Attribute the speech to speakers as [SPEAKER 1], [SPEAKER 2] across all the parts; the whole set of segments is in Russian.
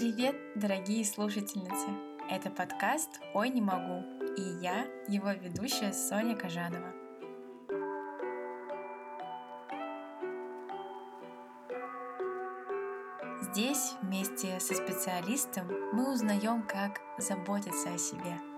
[SPEAKER 1] Привет, дорогие слушательницы! Это подкаст «Ой, не могу» и я, его ведущая Соня Кожанова. Здесь вместе со специалистом мы узнаем, как заботиться о себе –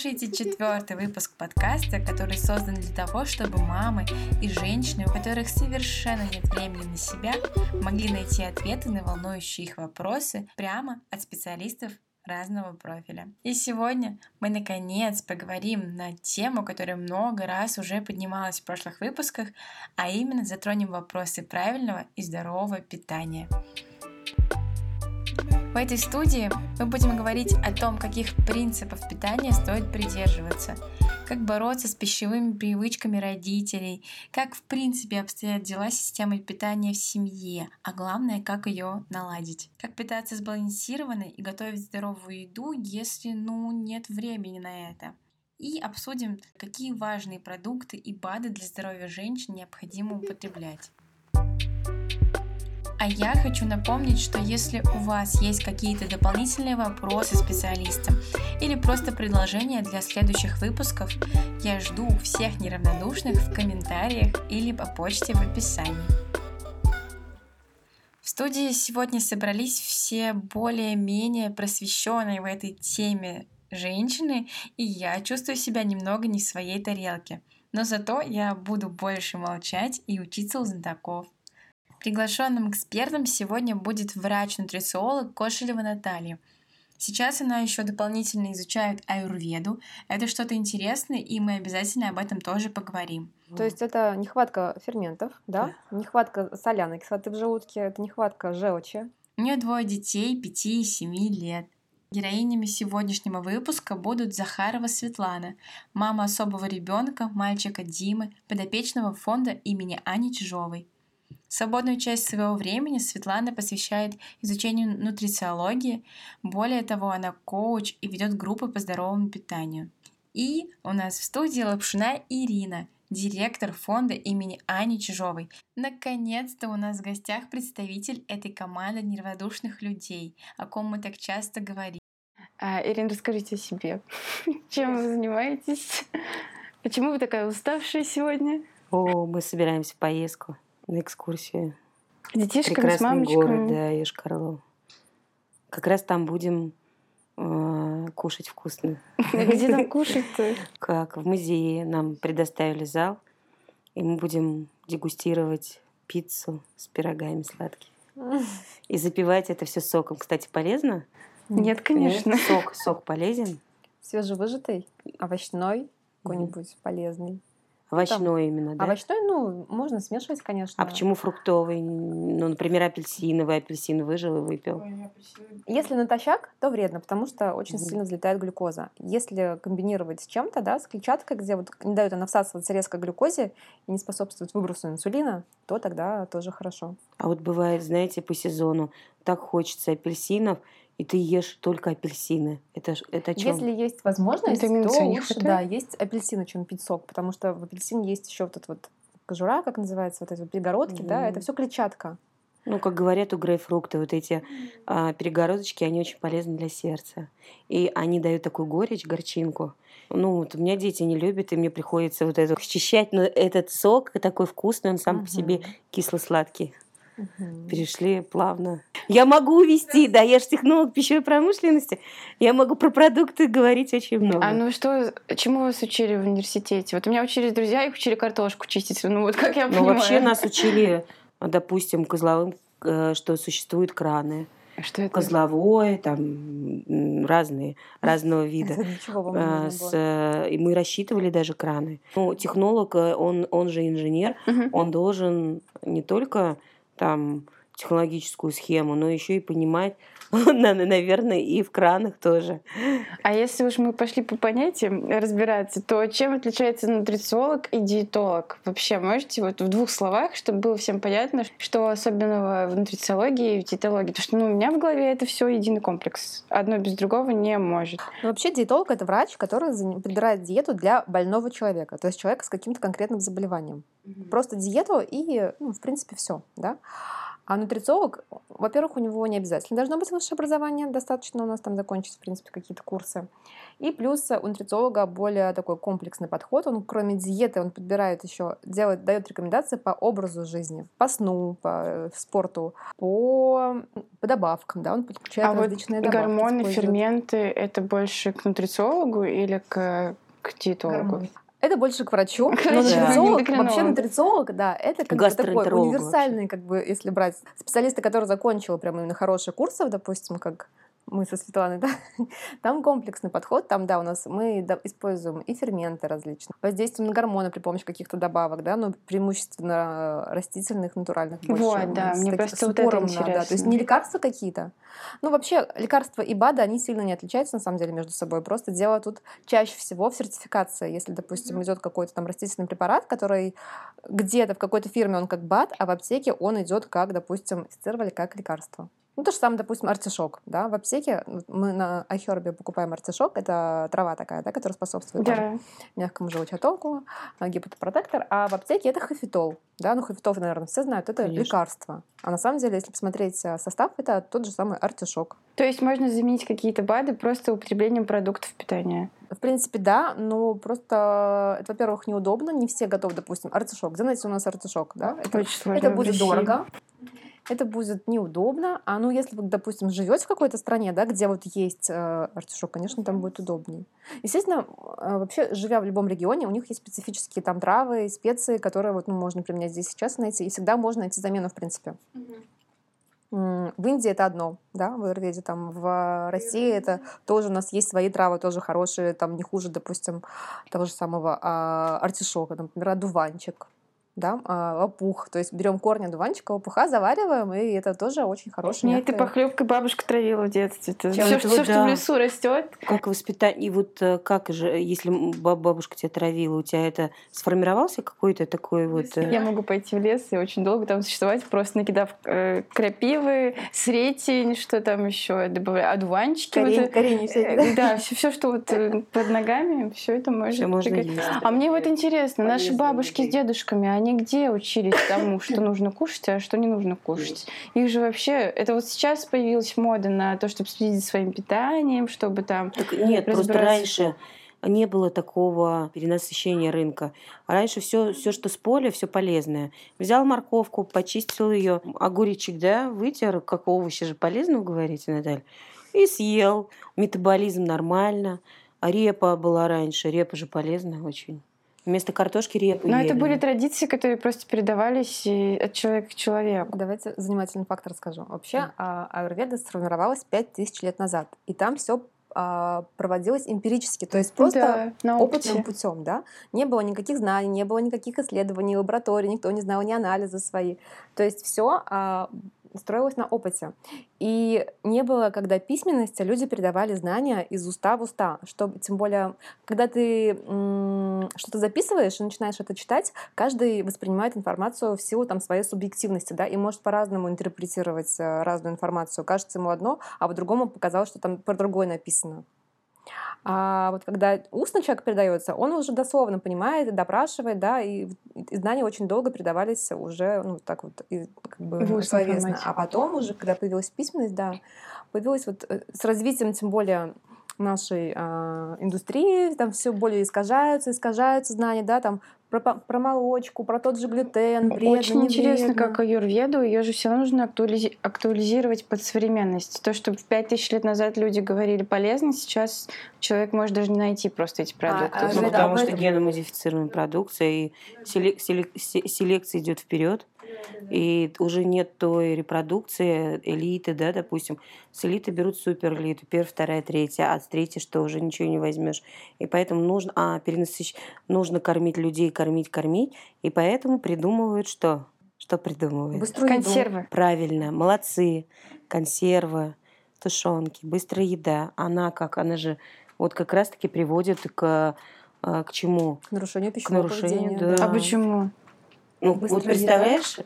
[SPEAKER 1] слушаете четвертый выпуск подкаста, который создан для того, чтобы мамы и женщины, у которых совершенно нет времени на себя, могли найти ответы на волнующие их вопросы прямо от специалистов разного профиля. И сегодня мы наконец поговорим на тему, которая много раз уже поднималась в прошлых выпусках, а именно затронем вопросы правильного и здорового питания. В этой студии мы будем говорить о том, каких принципов питания стоит придерживаться, как бороться с пищевыми привычками родителей, как в принципе обстоят дела с системой питания в семье, а главное, как ее наладить, как питаться сбалансированно и готовить здоровую еду, если ну нет времени на это. И обсудим, какие важные продукты и БАДы для здоровья женщин необходимо употреблять. А я хочу напомнить, что если у вас есть какие-то дополнительные вопросы специалистам или просто предложения для следующих выпусков, я жду всех неравнодушных в комментариях или по почте в описании. В студии сегодня собрались все более-менее просвещенные в этой теме женщины, и я чувствую себя немного не в своей тарелке. Но зато я буду больше молчать и учиться у знатоков. Приглашенным экспертом сегодня будет врач-нутрициолог Кошелева Наталья. Сейчас она еще дополнительно изучает аюрведу. Это что-то интересное, и мы обязательно об этом тоже поговорим.
[SPEAKER 2] То есть это нехватка ферментов, да? да. Нехватка соляной кислоты в желудке, это нехватка желчи.
[SPEAKER 1] У нее двое детей, 5 и 7 лет. Героинями сегодняшнего выпуска будут Захарова Светлана, мама особого ребенка, мальчика Димы, подопечного фонда имени Ани Чижовой. Свободную часть своего времени Светлана посвящает изучению нутрициологии. Более того, она коуч и ведет группы по здоровому питанию. И у нас в студии Лапшина Ирина, директор фонда имени Ани Чижовой. Наконец-то у нас в гостях представитель этой команды неравнодушных людей, о ком мы так часто говорим.
[SPEAKER 2] А, Ирина, расскажите о себе. Чем вы занимаетесь? Почему вы такая уставшая сегодня?
[SPEAKER 3] О, мы собираемся в поездку на экскурсию.
[SPEAKER 2] Детишками, Прекрасный с мамочками.
[SPEAKER 3] город, да, Ешкарлов. Как раз там будем э, кушать вкусно.
[SPEAKER 2] Где там кушать-то?
[SPEAKER 3] Как? В музее нам предоставили зал, и мы будем дегустировать пиццу с пирогами сладкими. И запивать это все соком. Кстати, полезно?
[SPEAKER 2] Нет, конечно. Нет?
[SPEAKER 3] Сок, сок полезен.
[SPEAKER 2] Свежевыжатый, овощной, какой-нибудь полезный.
[SPEAKER 3] Овощной Там, именно, да?
[SPEAKER 2] Овощной, ну, можно смешивать, конечно.
[SPEAKER 3] А почему фруктовый? Ну, например, апельсиновый. Апельсин выжил и выпил.
[SPEAKER 2] Если натощак, то вредно, потому что очень mm сильно взлетает глюкоза. Если комбинировать с чем-то, да, с клетчаткой, где вот не дают она всасываться резко глюкозе и не способствует выбросу инсулина, то тогда тоже хорошо.
[SPEAKER 3] А вот бывает, знаете, по сезону так хочется апельсинов, и ты ешь только апельсины. Это, это чем?
[SPEAKER 2] Если есть возможность, это то лучше, да, есть апельсины, чем пить сок, потому что в апельсине есть еще вот этот вот кожура, как называется, вот эти вот перегородки, mm. да, это все клетчатка.
[SPEAKER 3] Ну, как говорят у грейпфрукта, вот эти а, перегородочки, они очень полезны для сердца. И они дают такую горечь, горчинку. Ну, вот у меня дети не любят, и мне приходится вот это счищать, но этот сок такой вкусный, он сам uh-huh. по себе кисло-сладкий. Угу. Перешли плавно. Я могу увести, да, я же технолог пищевой промышленности. Я могу про продукты говорить очень много.
[SPEAKER 2] А ну что, чему вас учили в университете? Вот у меня учились друзья, их учили картошку чистить. Ну вот как я ну,
[SPEAKER 3] понимаю. Ну вообще нас учили, допустим, козловым, э, что существуют краны.
[SPEAKER 4] Что это?
[SPEAKER 3] Козловое, там разные, разного вида.
[SPEAKER 2] Это вам
[SPEAKER 3] А, с, э, и мы рассчитывали даже краны. Ну, технолог, э, он, он же инженер,
[SPEAKER 4] Мгм.
[SPEAKER 3] он должен не только там технологическую схему, но еще и понимать, наверное, и в кранах тоже.
[SPEAKER 4] А если уж мы пошли по понятиям разбираться, то чем отличается нутрициолог и диетолог? Вообще, можете вот в двух словах, чтобы было всем понятно, что особенного в нутрициологии и в диетологии? Потому что ну, у меня в голове это все единый комплекс. Одно без другого не может.
[SPEAKER 2] Ну, вообще диетолог это врач, который подбирает диету для больного человека, то есть человека с каким-то конкретным заболеванием. Просто диету и, ну, в принципе, все, да. А нутрициолог, во-первых, у него не обязательно должно быть высшее образование, достаточно у нас там закончить, в принципе, какие-то курсы. И плюс у нутрициолога более такой комплексный подход. Он, кроме диеты, он подбирает еще, делает, дает рекомендации по образу жизни, по сну, по э, спорту, по, по добавкам, да, он подключает
[SPEAKER 4] а вот
[SPEAKER 2] различные добавки.
[SPEAKER 4] гормоны, ферменты это больше к нутрициологу или к, к диетологу?
[SPEAKER 2] Гормоны. Это больше к врачу.
[SPEAKER 4] К
[SPEAKER 2] Но
[SPEAKER 4] врачу,
[SPEAKER 2] нутрициолог,
[SPEAKER 4] эндокринологу.
[SPEAKER 2] вообще нутрициолог, да, это как бы такой универсальный, как бы, если брать специалиста, который закончил прям именно хорошие курсы, допустим, как мы со Светланой, да, там комплексный подход, там, да, у нас мы используем и ферменты различные, воздействуем на гормоны при помощи каких-то добавок, да, но преимущественно растительных, натуральных больше.
[SPEAKER 4] Вот, да, мне просто
[SPEAKER 2] с
[SPEAKER 4] вот это
[SPEAKER 2] на, да, то есть
[SPEAKER 4] интересно.
[SPEAKER 2] не лекарства какие-то. Ну, вообще, лекарства и БАДы, они сильно не отличаются, на самом деле, между собой. Просто дело тут чаще всего в сертификации. Если, допустим, идет какой-то там растительный препарат, который где-то в какой-то фирме он как БАД, а в аптеке он идет как, допустим, тестировали как лекарство. Ну, то же самое, допустим, артишок, да, в аптеке мы на iHerb покупаем артишок, это трава такая, да, которая способствует там,
[SPEAKER 4] Да.
[SPEAKER 2] мягкому желчатоку, а, гепатопротектор, а в аптеке это хафитол, да, ну хафитол, наверное, все знают, это
[SPEAKER 3] Конечно.
[SPEAKER 2] лекарство. А на самом деле, если посмотреть а, состав, это тот же самый артишок.
[SPEAKER 4] То есть можно заменить какие-то БАДы просто употреблением продуктов питания.
[SPEAKER 2] В принципе, да, но просто это, во-первых, неудобно, не все готовы, допустим, артишок. Найти у нас артишок, да? Это,
[SPEAKER 4] Очень
[SPEAKER 2] это будет дорого, это будет неудобно. А ну, если вы, допустим, живете в какой-то стране, да, где вот есть э, артишок, конечно, там будет удобнее. Естественно, э, вообще, живя в любом регионе, у них есть специфические там травы, специи, которые вот, ну, можно применять здесь сейчас найти, и всегда можно найти замену, в принципе. В Индии это одно, да, в Аюрведе, там в России это тоже у нас есть свои травы, тоже хорошие, там не хуже, допустим, того же самого а, артишока, например, одуванчик, да, а, лопух. То есть берем корни одуванчика, лопуха, завариваем, и это тоже очень хороший
[SPEAKER 4] Мне этой
[SPEAKER 2] мягкий-
[SPEAKER 4] похлебкой бабушка травила в детстве. Это все, что
[SPEAKER 3] да.
[SPEAKER 4] в лесу растет.
[SPEAKER 3] Как воспитание, и вот э, как же, если бабушка тебя травила, у тебя это сформировался какой-то такой вот... э,
[SPEAKER 4] Я могу пойти в лес и очень долго там существовать, просто накидав э, крапивы, сретень, что там еще добавляю, одуванчики. вот
[SPEAKER 2] Корень-
[SPEAKER 4] это.
[SPEAKER 2] коренья всякие,
[SPEAKER 4] Да, все, что вот под ногами, все это
[SPEAKER 3] можно есть.
[SPEAKER 4] А мне вот интересно, наши бабушки с дедушками, они где учились тому, что нужно кушать, а что не нужно кушать? Их же вообще... Это вот сейчас появилась мода на то, чтобы следить за своим питанием, чтобы там...
[SPEAKER 3] Так нет, просто раньше не было такого перенасыщения рынка. А раньше все, все, что с поля, все полезное. Взял морковку, почистил ее, огуречек, да, вытер, как овощи же полезно, говорите, Наталья, и съел. Метаболизм нормально. А репа была раньше, репа же полезная очень. Вместо картошки репу
[SPEAKER 4] Но это
[SPEAKER 3] ели.
[SPEAKER 4] были традиции, которые просто передавались от человека к человеку.
[SPEAKER 2] Давайте занимательный факт расскажу. Вообще, а, аюрведа сформировалась 5000 лет назад, и там все проводилось эмпирически, то есть просто
[SPEAKER 4] да,
[SPEAKER 2] опытным путем, да. Не было никаких знаний, не было никаких исследований, лабораторий, никто не знал ни анализы свои. То есть все строилось на опыте. И не было, когда письменности люди передавали знания из уста в уста. Что, тем более, когда ты что-то записываешь и начинаешь это читать, каждый воспринимает информацию в силу там, своей субъективности, да, и может по-разному интерпретировать э, разную информацию. Кажется ему одно, а по-другому показалось, что там про другое написано. А вот когда устно человек передается, он уже дословно понимает, допрашивает, да, и, и знания очень долго передавались уже, ну, так вот, и, как бы
[SPEAKER 4] В устном
[SPEAKER 2] словесно. А потом уже, когда появилась письменность, да, появилась вот э, с развитием, тем более нашей а, индустрии, там все более искажаются, искажаются знания, да, там про, про молочку, про тот же глютен, вредно,
[SPEAKER 4] Очень
[SPEAKER 2] не
[SPEAKER 4] интересно,
[SPEAKER 2] вредно.
[SPEAKER 4] как аюрведу, ее же все нужно актуализи- актуализировать под современность. То, что в 5000 лет назад люди говорили полезно, сейчас человек может даже не найти просто эти продукты.
[SPEAKER 2] а
[SPEAKER 3] Ну,
[SPEAKER 2] Аюрведа
[SPEAKER 3] потому что
[SPEAKER 2] этом-
[SPEAKER 3] геномодифицированная продукция и селек- селек- се- селекция идет вперед. И уже нет той репродукции элиты, да, допустим. С элиты берут супер элиту, первая, вторая, третья, а с третьей что, уже ничего не возьмешь. И поэтому нужно, а, перенасыщ... нужно кормить людей, кормить, кормить. И поэтому придумывают что? Что придумывают?
[SPEAKER 2] Быструю еду.
[SPEAKER 4] Консервы.
[SPEAKER 3] Правильно, молодцы. Консервы, тушенки, быстрая еда. Она как, она же вот как раз-таки приводит к, а, к чему?
[SPEAKER 2] К нарушению пищевого
[SPEAKER 3] нарушению,
[SPEAKER 2] поведения.
[SPEAKER 3] да.
[SPEAKER 4] А почему?
[SPEAKER 3] Ну,
[SPEAKER 2] Быстрая
[SPEAKER 3] вот представляешь,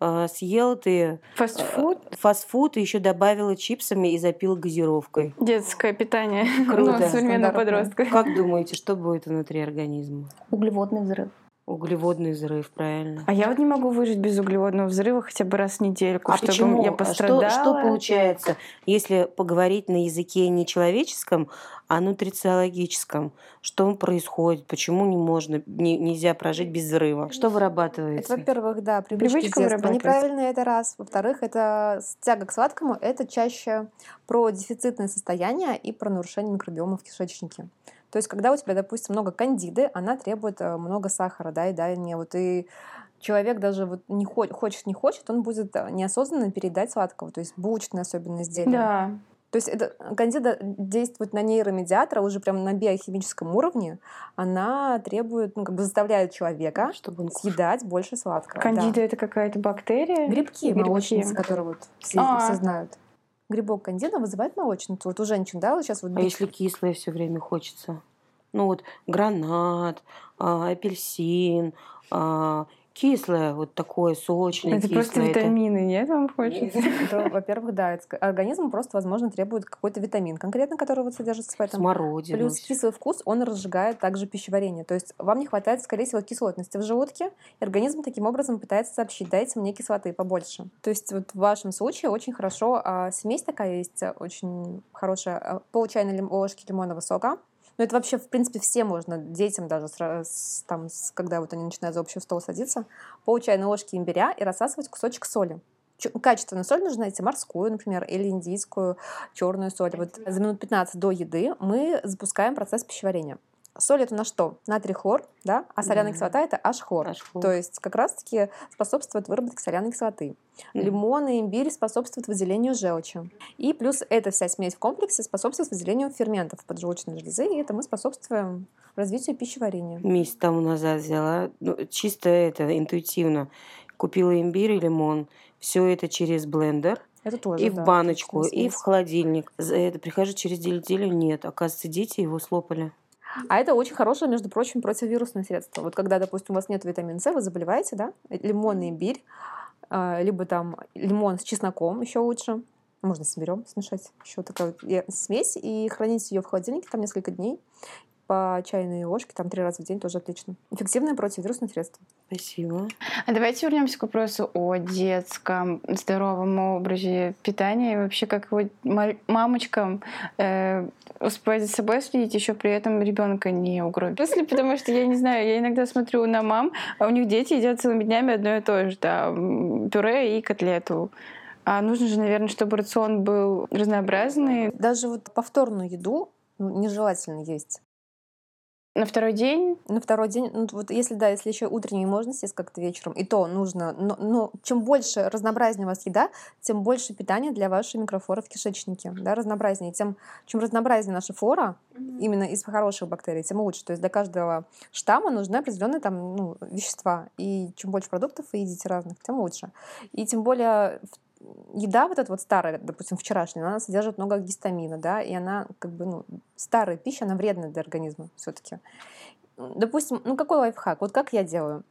[SPEAKER 3] а, съел ты
[SPEAKER 4] Фастфуд?
[SPEAKER 3] э, фастфуд и еще добавила чипсами и запил газировкой.
[SPEAKER 4] Детское питание.
[SPEAKER 3] Круто.
[SPEAKER 4] Ну, современного подростка.
[SPEAKER 3] Как думаете, что будет внутри организма?
[SPEAKER 2] Углеводный взрыв.
[SPEAKER 3] Углеводный взрыв, правильно.
[SPEAKER 4] А я вот не могу выжить без углеводного взрыва хотя бы раз в недельку,
[SPEAKER 3] А
[SPEAKER 4] чтобы
[SPEAKER 3] почему?
[SPEAKER 4] я пострадала.
[SPEAKER 3] Что, что получается, если поговорить на языке не человеческом, а нутрициологическом? Что происходит? Почему не можно, не- нельзя прожить без взрыва? Что вырабатывается?
[SPEAKER 2] Это, во-первых, да, привычки
[SPEAKER 4] Привычка
[SPEAKER 2] детства.
[SPEAKER 4] вырабатывается.
[SPEAKER 2] Неправильно это раз. Во-вторых, это с- тяга к сладкому. Это чаще про дефицитное состояние и про нарушение микробиома в кишечнике. То есть, когда у тебя, допустим, много кандиды, она требует э, много сахара, да, и да, не вот и человек даже вот не хо- хочет, не хочет, он будет э, неосознанно передать сладкого, то есть булочные особенно изделия.
[SPEAKER 4] Да.
[SPEAKER 2] То есть это, кандида действует на нейромедиатора уже прям на биохимическом уровне. Она требует, ну, как бы заставляет человека
[SPEAKER 3] Чтобы он кушал.
[SPEAKER 2] съедать больше сладкого. да.
[SPEAKER 4] Кандида это какая-то бактерия?
[SPEAKER 2] Грибки,
[SPEAKER 4] Грибки.
[SPEAKER 2] молочницы, которые вот все,
[SPEAKER 4] А.
[SPEAKER 2] все знают. Грибок кандида вызывает молочницу. Вот у женщин, да, вот сейчас вот
[SPEAKER 3] А если кислое все время хочется? Ну вот гранат, а, апельсин, а, кислое, вот такое сочное,
[SPEAKER 4] Это просто
[SPEAKER 3] кислое. это-
[SPEAKER 4] витамины, нет, вам хочется?
[SPEAKER 2] во-первых, да, это ск- организм просто, возможно, требует какой-то витамин конкретно, который вот содержится в этом.
[SPEAKER 3] Смородина.
[SPEAKER 2] Плюс кислый вкус, он разжигает также пищеварение. То есть вам не хватает, скорее всего, кислотности в желудке, и организм таким образом пытается сообщить, дайте мне кислоты побольше. То есть вот в вашем случае очень хорошо, а, смесь такая есть, очень хорошая, а, пол чайной лим- ложки лимонного сока, но это вообще, в принципе, все можно, детям даже, с- там, с- когда вот они начинают за общий стол садиться, пол чайной ложки имбиря и рассасывать кусочек соли. Чё- Качественную соль нужно найти, морскую, например, или индийскую, черную соль. Вот за минут 15 до еды мы запускаем процесс пищеварения. Соль это на что? Натрий хлор, да? А соляная кислота это H-хлор.
[SPEAKER 3] H-хлор.
[SPEAKER 2] То есть как раз-таки способствует выработке соляной кислоты.
[SPEAKER 3] Мгм.
[SPEAKER 2] Лимон и имбирь способствуют выделению желчи. И плюс эта вся смесь в комплексе способствует выделению ферментов поджелудочной железы, и это мы способствуем развитию пищеварения.
[SPEAKER 3] Месяц тому назад взяла, ну, чисто это, интуитивно. Купила имбирь и лимон. Все это через блендер
[SPEAKER 2] Это тоже,
[SPEAKER 3] и
[SPEAKER 2] да,
[SPEAKER 3] в баночку, и в холодильник. За это прихожу через неделю, нет. Оказывается, дети его слопали.
[SPEAKER 2] А это очень хорошее, между прочим, противовирусное средство. Вот когда, допустим, у вас нет витамина С, вы заболеваете, да, лимон и имбирь, а, либо там лимон с чесноком еще лучше. Можно соберем, смешать. Еще такая смесь и хранить ее в холодильнике там несколько дней по чайной ложке, там три раза в день тоже отлично. Эффективное противовирусное средство.
[SPEAKER 3] Спасибо.
[SPEAKER 4] А давайте вернемся к вопросу о детском здоровом образе питания и вообще как его ма- мамочкам э, успевать за собой следить, еще при этом ребенка не угробить. После, потому что я не знаю, я иногда смотрю на мам, а у них дети едят целыми днями одно и то же, да, пюре и котлету. А нужно же, наверное, чтобы рацион был разнообразный.
[SPEAKER 2] Даже вот повторную еду ну, нежелательно есть.
[SPEAKER 4] На второй день
[SPEAKER 2] На второй день, ну вот если да, если еще утреннюю можно съесть как-то вечером, и то нужно, но, но чем больше разнообразнее у вас еда, тем больше питания для вашей микрофлоры в кишечнике, да, разнообразнее. Тем, чем разнообразнее наша флора, именно из хороших бактерий, тем лучше. То есть для каждого штамма нужны определенные там ну, вещества, и чем больше продуктов вы едите разных, тем лучше. И тем более в- еда вот эта вот старая, допустим, вчерашняя, она содержит много гистамина, да, и она как бы, ну, старая пища, она вредна для организма все-таки. Допустим, ну какой лайфхак? Вот как я делаю?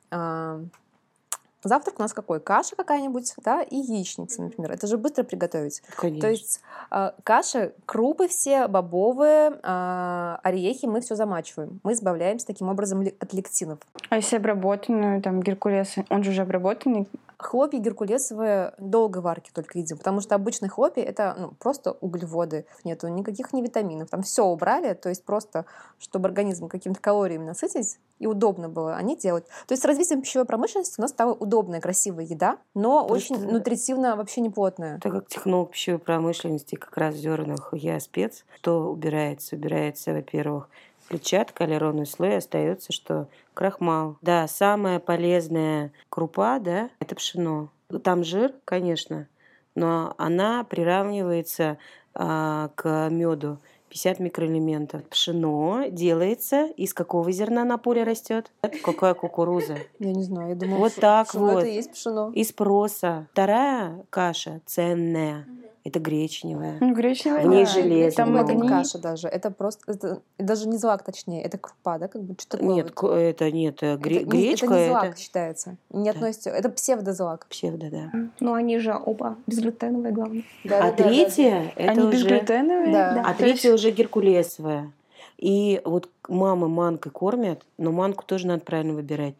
[SPEAKER 2] Завтрак у нас какой? Каша какая-нибудь, да, и яичница, например. Это же быстро приготовить.
[SPEAKER 3] Конечно.
[SPEAKER 2] То есть а, каши, крупы все, бобовые, а, орехи, мы все замачиваем. Мы избавляемся таким образом от лектинов.
[SPEAKER 4] А если обработанную, там, геркулес, он же уже обработанный,
[SPEAKER 2] Хлопья геркулесовые долго варки только едим, потому что обычные хлопья это ну, просто углеводы, нету никаких не витаминов, там все убрали, то есть просто, чтобы организм какими-то калориями насытить и удобно было они делать. То есть с развитием пищевой промышленности у нас стала удобная, красивая еда, но
[SPEAKER 3] Просто-
[SPEAKER 2] очень нутритивно вообще не плотная.
[SPEAKER 3] Так как технолог пищевой промышленности как раз в зернах я спец, что убирается? Убирается, во-первых, клетчатка, аллеронный слой, остается что? Крахмал. Да, самая полезная крупа, да, это пшено. Там жир, конечно, но она приравнивается а, к меду. 50 микроэлементов. Пшено делается из какого зерна на поле растет? Какая кукуруза?
[SPEAKER 2] Я не знаю, я думаю,
[SPEAKER 3] Вот так вот.
[SPEAKER 2] это есть пшено.
[SPEAKER 3] Из проса. Вторая каша ценная. Это гречневая.
[SPEAKER 4] Ну, гречневая,
[SPEAKER 3] В ней
[SPEAKER 4] да.
[SPEAKER 3] железо
[SPEAKER 4] Там
[SPEAKER 2] это не каша даже, это просто, это даже не злак точнее, это крупа, да, как бы что такое
[SPEAKER 3] Нет,
[SPEAKER 2] вот.
[SPEAKER 3] это нет, э, гре-
[SPEAKER 2] это, не-
[SPEAKER 3] гречка
[SPEAKER 2] это не
[SPEAKER 3] это,
[SPEAKER 2] злак считается, не
[SPEAKER 3] Да.
[SPEAKER 2] относится, это псевдозлак.
[SPEAKER 3] псевдо, да.
[SPEAKER 5] Но они же оба безглютеновые, главное.
[SPEAKER 2] Да,
[SPEAKER 3] а третья это
[SPEAKER 4] Они
[SPEAKER 3] уже,
[SPEAKER 4] безглютеновые?
[SPEAKER 2] Да.
[SPEAKER 3] а
[SPEAKER 4] То есть-
[SPEAKER 3] третья уже геркулесовая. И вот мамы манкой кормят, но манку тоже надо правильно выбирать.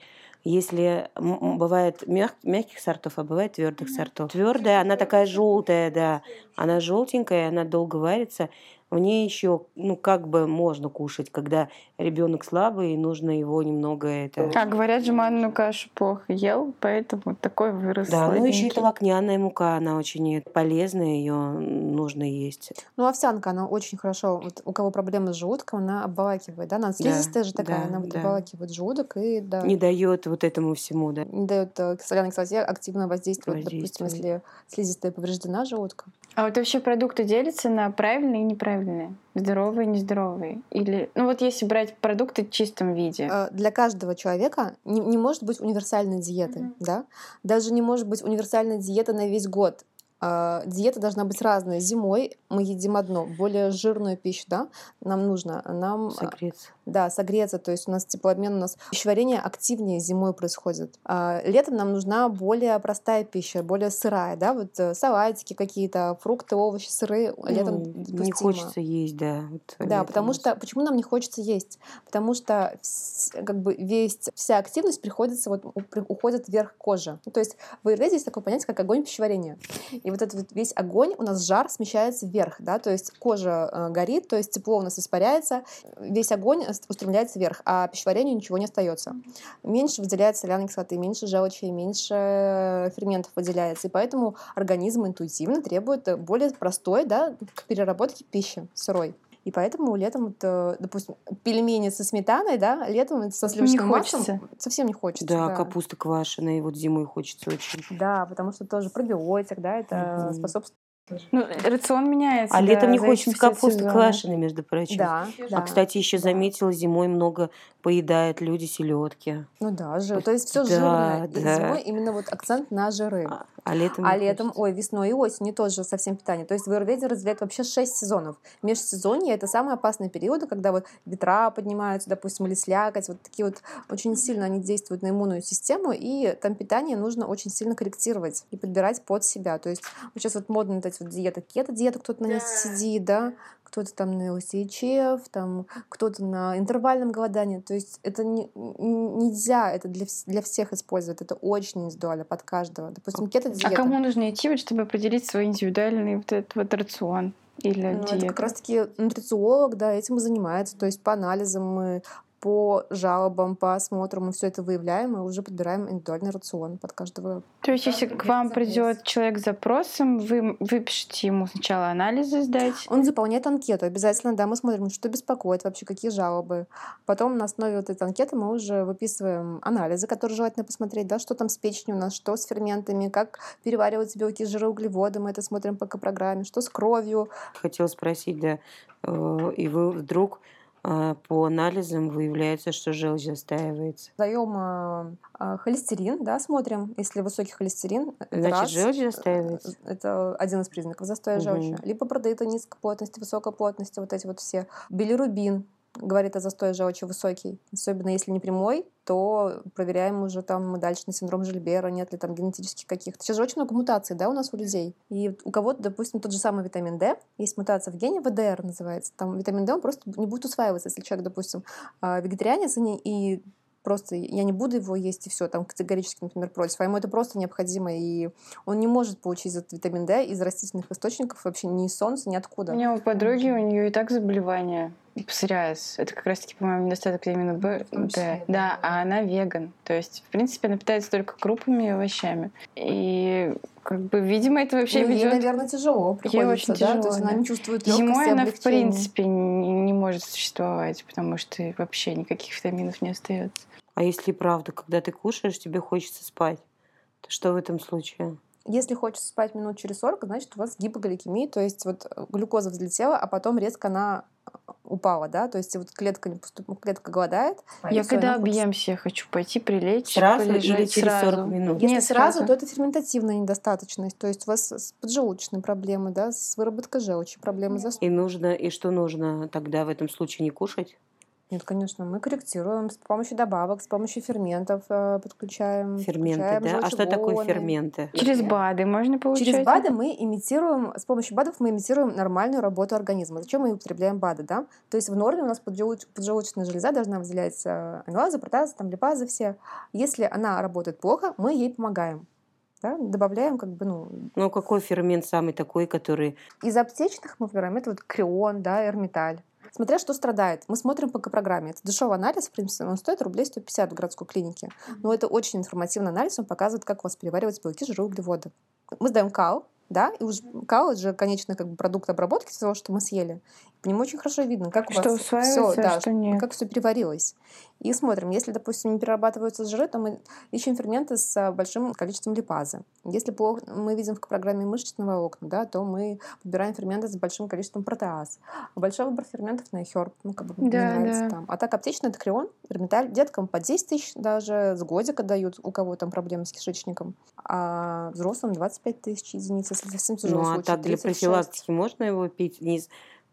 [SPEAKER 3] Если бывает мяг- мягких сортов, а бывает твердых сортов. Твердая, она такая желтая, да. Она желтенькая, она долго варится. В ней еще, ну, как бы можно кушать, когда ребенок слабый, и нужно его немного это.
[SPEAKER 4] А говорят же, манную кашу плохо ел, поэтому такой вырос.
[SPEAKER 3] Да, ну еще
[SPEAKER 4] сладенький.
[SPEAKER 3] это лакняная мука, она очень полезная, ее нужно есть.
[SPEAKER 2] Ну, овсянка, она очень хорошо, вот у кого проблемы с желудком, она обволакивает, да, она слизистая же такая,
[SPEAKER 3] да,
[SPEAKER 2] она вот
[SPEAKER 3] да.
[SPEAKER 2] обволакивает желудок и, да,
[SPEAKER 3] Не дает вот этому всему, да.
[SPEAKER 2] не дает э, соляной кислоте активно воздействовать, допустим,
[SPEAKER 3] Воздействовать.
[SPEAKER 2] если слизистая повреждена желудком.
[SPEAKER 4] А вот вообще продукты делятся на правильные и неправильные? Здоровые и нездоровые? Или, ну вот если брать продукты в чистом виде.
[SPEAKER 2] Э, Для каждого человека не, не может быть универсальной диеты, да, даже не может быть универсальной диеты на весь год. А, Диета должна быть разная. Зимой мы едим одно, более жирную пищу, да, нам нужно. Нам а,
[SPEAKER 3] Согреться.
[SPEAKER 2] Да, согреться, то есть у нас теплообмен, у нас пищеварение активнее зимой происходит. А летом нам нужна более простая пища, более сырая, да, вот э, салатики какие-то, фрукты, овощи, сыры летом
[SPEAKER 3] Ну, не хочется есть, да. вот
[SPEAKER 2] Да, потому что почему нам не хочется есть? Потому что как бы весь вся активность приходится вот уходит вверх кожи. Ну, то есть в аюрведе есть такое понятие, как огонь пищеварения. И вот этот весь огонь у нас жар смещается вверх, да, то есть кожа э, горит, то есть тепло у нас испаряется, весь огонь ст- устремляется вверх, а пищеварению ничего не остается. Меньше выделяется соляной кислоты, меньше желчи, меньше э, ферментов выделяется, и поэтому организм интуитивно требует э, более простой, да, к переработке пищи сырой. И поэтому летом, вот, э, допустим, пельмени со сметаной, да, летом со
[SPEAKER 4] Не
[SPEAKER 2] сливочным маслом
[SPEAKER 4] хочется.
[SPEAKER 2] совсем не хочется.
[SPEAKER 3] Да, капуста квашеная, и вот зимой хочется очень.
[SPEAKER 2] Да, потому что тоже пробиотик, да, это
[SPEAKER 3] Мгм.
[SPEAKER 2] способствует.
[SPEAKER 4] Ну, рацион меняется.
[SPEAKER 3] А
[SPEAKER 4] да,
[SPEAKER 3] летом не хочется капусты квашеной, между прочим.
[SPEAKER 2] Да, да.
[SPEAKER 3] А, кстати, еще
[SPEAKER 2] да.
[SPEAKER 3] заметила, зимой много поедают люди селедки.
[SPEAKER 2] Ну да, жир. То есть все
[SPEAKER 3] Да,
[SPEAKER 2] жирное. И
[SPEAKER 3] да.
[SPEAKER 2] зимой именно вот акцент на жиры.
[SPEAKER 3] А, а летом
[SPEAKER 2] А летом,
[SPEAKER 3] хочется.
[SPEAKER 2] ой, весной и осенью тоже совсем питание. То есть в Аюрведе разделяют вообще 6 сезонов. Межсезонье — это самые опасные периоды, когда вот ветра поднимаются, допустим, или слякоть. Вот такие вот очень сильно они действуют на иммунную систему, и там питание нужно очень сильно корректировать и подбирать под себя. То есть вот сейчас вот модно вот эти вот диеты, кето-диета, кто-то на ней сидит, да, кто-то там на ЛСИЧФ, там кто-то на интервальном голодании. То есть это не, нельзя это для, для всех использовать. Это очень индивидуально под каждого. Допустим, кето-диета.
[SPEAKER 4] А кому нужно идти, вот, чтобы определить свой индивидуальный вот этот вот рацион или
[SPEAKER 2] Ну, это
[SPEAKER 4] диету?
[SPEAKER 2] как раз-таки нутрициолог, да, этим и занимается. То есть по анализам мы по жалобам, по осмотру мы все это выявляем и уже подбираем индивидуальный рацион под каждого.
[SPEAKER 4] То есть, если к вам придет человек с запросом, вы выпишите ему сначала анализы сдать.
[SPEAKER 2] Он заполняет анкету. Обязательно, да, мы смотрим, что беспокоит вообще, какие жалобы. Потом на основе вот этой анкеты мы уже выписываем анализы, которые желательно посмотреть, да, что там с печенью у нас, что с ферментами, как перевариваются белки, жиры, углеводы. Мы это смотрим по программе, что с кровью.
[SPEAKER 3] Хотела спросить, да, э, и вы вдруг по анализам выявляется, что желчь застаивается.
[SPEAKER 2] Даем а, а, холестерин, да, смотрим. Если высокий холестерин, это
[SPEAKER 3] Значит,
[SPEAKER 2] раз.
[SPEAKER 3] желчь застаивается?
[SPEAKER 2] Это один из признаков застоя
[SPEAKER 3] Мгм.
[SPEAKER 2] желчи. Либо продейта низкой плотности, высокой плотности, вот эти вот все. Билирубин говорит о застое желчи высокий. Особенно если не прямой, то проверяем уже там мы дальше на синдром Жильбера, нет ли там генетических каких-то. Сейчас же очень много мутаций, да, у нас у людей. И у кого-то, допустим, тот же самый витамин D, есть мутация в гене, ВДР называется. Там витамин D, он просто не будет усваиваться, если человек, допустим, а, вегетарианец и просто я не буду его есть, и все, там категорически, например, против. А ему это просто необходимо, и он не может получить этот витамин D из растительных источников вообще ни из солнца, ни
[SPEAKER 4] У
[SPEAKER 2] откуда.
[SPEAKER 4] меня у подруги, у нее и так заболевание. Псориаз. Это как раз-таки, по-моему, недостаток витамина В. Да,
[SPEAKER 2] да.
[SPEAKER 4] а она веган. То есть, в принципе, она питается только крупами и овощами. И как бы, видимо, это вообще
[SPEAKER 2] Ну, ей,
[SPEAKER 4] ведет...
[SPEAKER 2] наверное, тяжело приходится,
[SPEAKER 4] очень
[SPEAKER 2] да? То
[SPEAKER 4] тяжело,
[SPEAKER 2] есть она не чувствует легкости,
[SPEAKER 4] Зимой она, в
[SPEAKER 2] облегчения.
[SPEAKER 4] принципе, не, не может существовать, потому что вообще никаких витаминов не остается.
[SPEAKER 3] А если правда, когда ты кушаешь, тебе хочется спать, то что в этом случае?
[SPEAKER 2] Если хочется спать минут через 40, значит, у вас гипогликемия, то есть вот э, глюкоза взлетела, а потом резко она упала, да, то есть вот клетка, не поступ... клетка голодает.
[SPEAKER 4] я
[SPEAKER 2] всё,
[SPEAKER 4] когда объемся, я хочу пойти прилечь,
[SPEAKER 3] Сразу
[SPEAKER 4] полежать
[SPEAKER 3] или через
[SPEAKER 4] сразу.
[SPEAKER 3] 40 минут?
[SPEAKER 2] Если
[SPEAKER 4] Нет,
[SPEAKER 2] сразу,
[SPEAKER 4] сразу.
[SPEAKER 2] то это ферментативная недостаточность, то есть у вас с поджелудочной проблемы, да, с выработкой желчи, проблемы с
[SPEAKER 3] И нужно, и что нужно тогда в этом случае не кушать?
[SPEAKER 2] Нет, конечно, мы корректируем с помощью добавок, с помощью ферментов э, подключаем.
[SPEAKER 3] Ферменты,
[SPEAKER 2] подключаем
[SPEAKER 3] да? А что такое ферменты?
[SPEAKER 4] Через БАДы можно получать?
[SPEAKER 2] Через БАДы мы имитируем, с помощью БАДов мы имитируем нормальную работу организма. Зачем мы употребляем БАДы, да? То есть в норме у нас поджелудочная железа должна выделять э, амилазы, протазы, там, липазы все. Если она работает плохо, мы ей помогаем. Да? Добавляем как бы, ну,
[SPEAKER 3] Ну, какой фермент самый такой, который...
[SPEAKER 2] из аптечных мы выбираем это вот крион, да, эрмиталь. Смотря что страдает. Мы смотрим по программе. Это дешевый анализ, в принципе, он стоит рублей 150 в городской клинике. Но это очень информативный анализ, он показывает, как у вас перевариваются белки, жиры, углеводы. Мы сдаем кал, да, и уже кал же конечный как бы, продукт обработки того, что мы съели. По нему очень хорошо видно, как у
[SPEAKER 4] Что
[SPEAKER 2] вас всё,
[SPEAKER 4] а
[SPEAKER 2] да,
[SPEAKER 4] что нет.
[SPEAKER 2] как все переварилось. И смотрим, если, допустим, не перерабатываются жиры, то мы ищем ферменты с а, большим количеством липазы. Если плохо, мы видим в программе мышечные волокна, да, то мы выбираем ферменты с большим количеством протеаз. А большой выбор ферментов на херб, ну, как бы мне
[SPEAKER 4] Да,
[SPEAKER 2] нравится
[SPEAKER 4] да.
[SPEAKER 2] там. А так аптечный это крион, эрмиталь, деткам по 10 тысяч даже, с годика дают, у кого там проблемы с кишечником. А взрослым 25 тысяч единиц, если совсем тяжелый
[SPEAKER 3] Ну, а так для
[SPEAKER 2] 36.
[SPEAKER 3] профилактики можно его пить, не,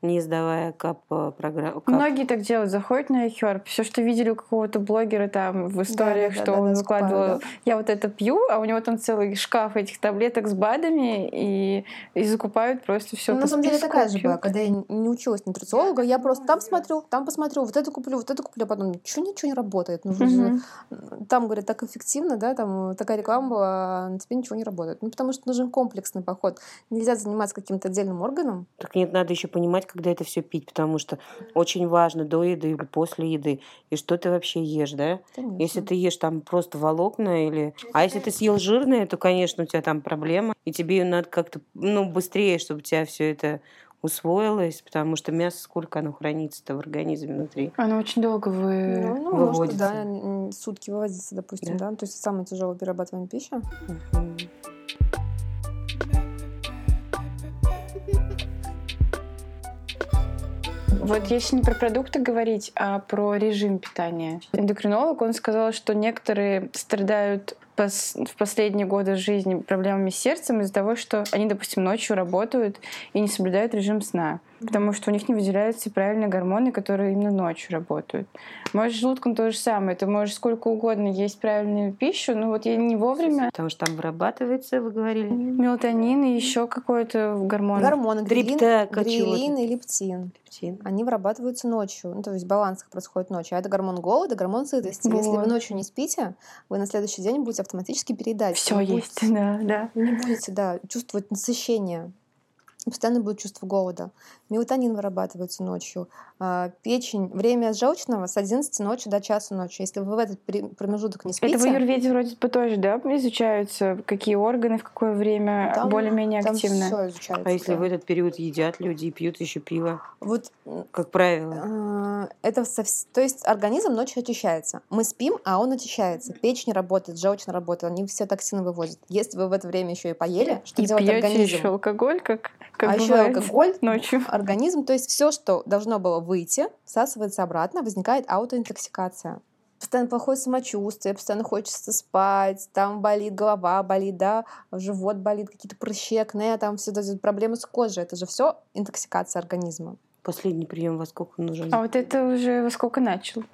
[SPEAKER 3] не сдавая кап э, программу?
[SPEAKER 4] Многие так делают, заходят на iHerb, все, что видели у какого-то блогера там в историях,
[SPEAKER 2] да,
[SPEAKER 4] что
[SPEAKER 2] да,
[SPEAKER 4] он
[SPEAKER 2] да,
[SPEAKER 4] выкладывал,
[SPEAKER 2] скупают,
[SPEAKER 4] я вот это пью, а у него там целый шкаф этих таблеток с БАДами, и, и закупают просто все
[SPEAKER 2] Ну, на самом деле такая же была, когда я не училась нутрициолога, я просто там смотрю, там посмотрю, вот это куплю, вот это куплю, а потом ничего, ничего не работает. Ну, же- Там, говорят, так эффективно, да, там такая реклама была, а на тебе ничего не работает. Ну, потому что нужен комплексный подход. Нельзя заниматься каким-то отдельным органом.
[SPEAKER 3] Так нет, надо еще понимать, когда это все пить, потому что очень важно до еды или после еды. И что ты вообще ешь, да?
[SPEAKER 2] Конечно.
[SPEAKER 3] Если ты ешь там просто волокна или... А если ты съел жирное, то, конечно, у тебя там проблема. И тебе надо как-то, ну, быстрее, чтобы у тебя все это усвоилось, потому что мясо сколько оно хранится-то в организме внутри.
[SPEAKER 4] Оно очень долго вы...
[SPEAKER 2] Ну, ну, может,
[SPEAKER 3] выводится.
[SPEAKER 2] да, н- сутки выводится, допустим,
[SPEAKER 3] Да.
[SPEAKER 2] да. То есть самая тяжелая перерабатываемая пища.
[SPEAKER 3] Мгм.
[SPEAKER 4] Вот если не про продукты говорить, а про режим питания. Эндокринолог, он сказал, что некоторые страдают в последние годы жизни проблемами с сердцем из-за того, что они, допустим, ночью работают и не соблюдают режим сна, потому что у них не выделяются правильные гормоны, которые именно ночью работают. Может, с желудком то же самое. Ты можешь сколько угодно есть правильную пищу, но вот я не вовремя
[SPEAKER 3] Потому что там вырабатывается, вы говорили.
[SPEAKER 4] мелатонин и еще какой-то гормон.
[SPEAKER 2] Гормоны, грилин, грилин и лептин.
[SPEAKER 3] Пептин.
[SPEAKER 2] Они вырабатываются ночью. Ну, то есть баланс их происходит ночью. А это гормон голода, гормон сытости. Если вы
[SPEAKER 4] Вот.
[SPEAKER 2] ночью не спите, вы на следующий день будете автоматически переедать.
[SPEAKER 4] Все есть,
[SPEAKER 2] будете-
[SPEAKER 4] да, да.
[SPEAKER 2] Вы не будете, да, чувствовать насыщение. Постоянно будет чувство голода. Мелатонин вырабатывается ночью. А, Печень, время желчного с 11 ночи до часа ночи. Если вы в этот промежуток не спите,
[SPEAKER 4] Это в аюрведе вроде бы тоже, да, изучаются, какие органы в какое время
[SPEAKER 2] Там-
[SPEAKER 4] более-менее
[SPEAKER 2] там
[SPEAKER 4] активно.
[SPEAKER 2] все изучается.
[SPEAKER 3] А если
[SPEAKER 2] да.
[SPEAKER 3] в этот период едят люди и пьют еще пиво,
[SPEAKER 2] Вот
[SPEAKER 3] как правило?
[SPEAKER 2] А, Это совс- то есть организм ночью очищается. Мы спим, а он очищается. Печень работает, желчная работает, они все токсины вывозят. Если вы в это время еще и поели, что
[SPEAKER 4] и
[SPEAKER 2] делает
[SPEAKER 4] пьете
[SPEAKER 2] организм?
[SPEAKER 4] еще алкоголь, как, как
[SPEAKER 2] а еще алкоголь,
[SPEAKER 4] ночью.
[SPEAKER 2] организм, то есть все, что должно было выйти, всасывается обратно, возникает аутоинтоксикация. Постоянно плохое самочувствие, постоянно хочется спать, там болит голова, болит, да, живот болит, какие-то прыщи, акне, там все эти проблемы с кожей. Это же все интоксикация организма.
[SPEAKER 3] Последний прием во сколько нужен?
[SPEAKER 4] А вот это уже во сколько начал?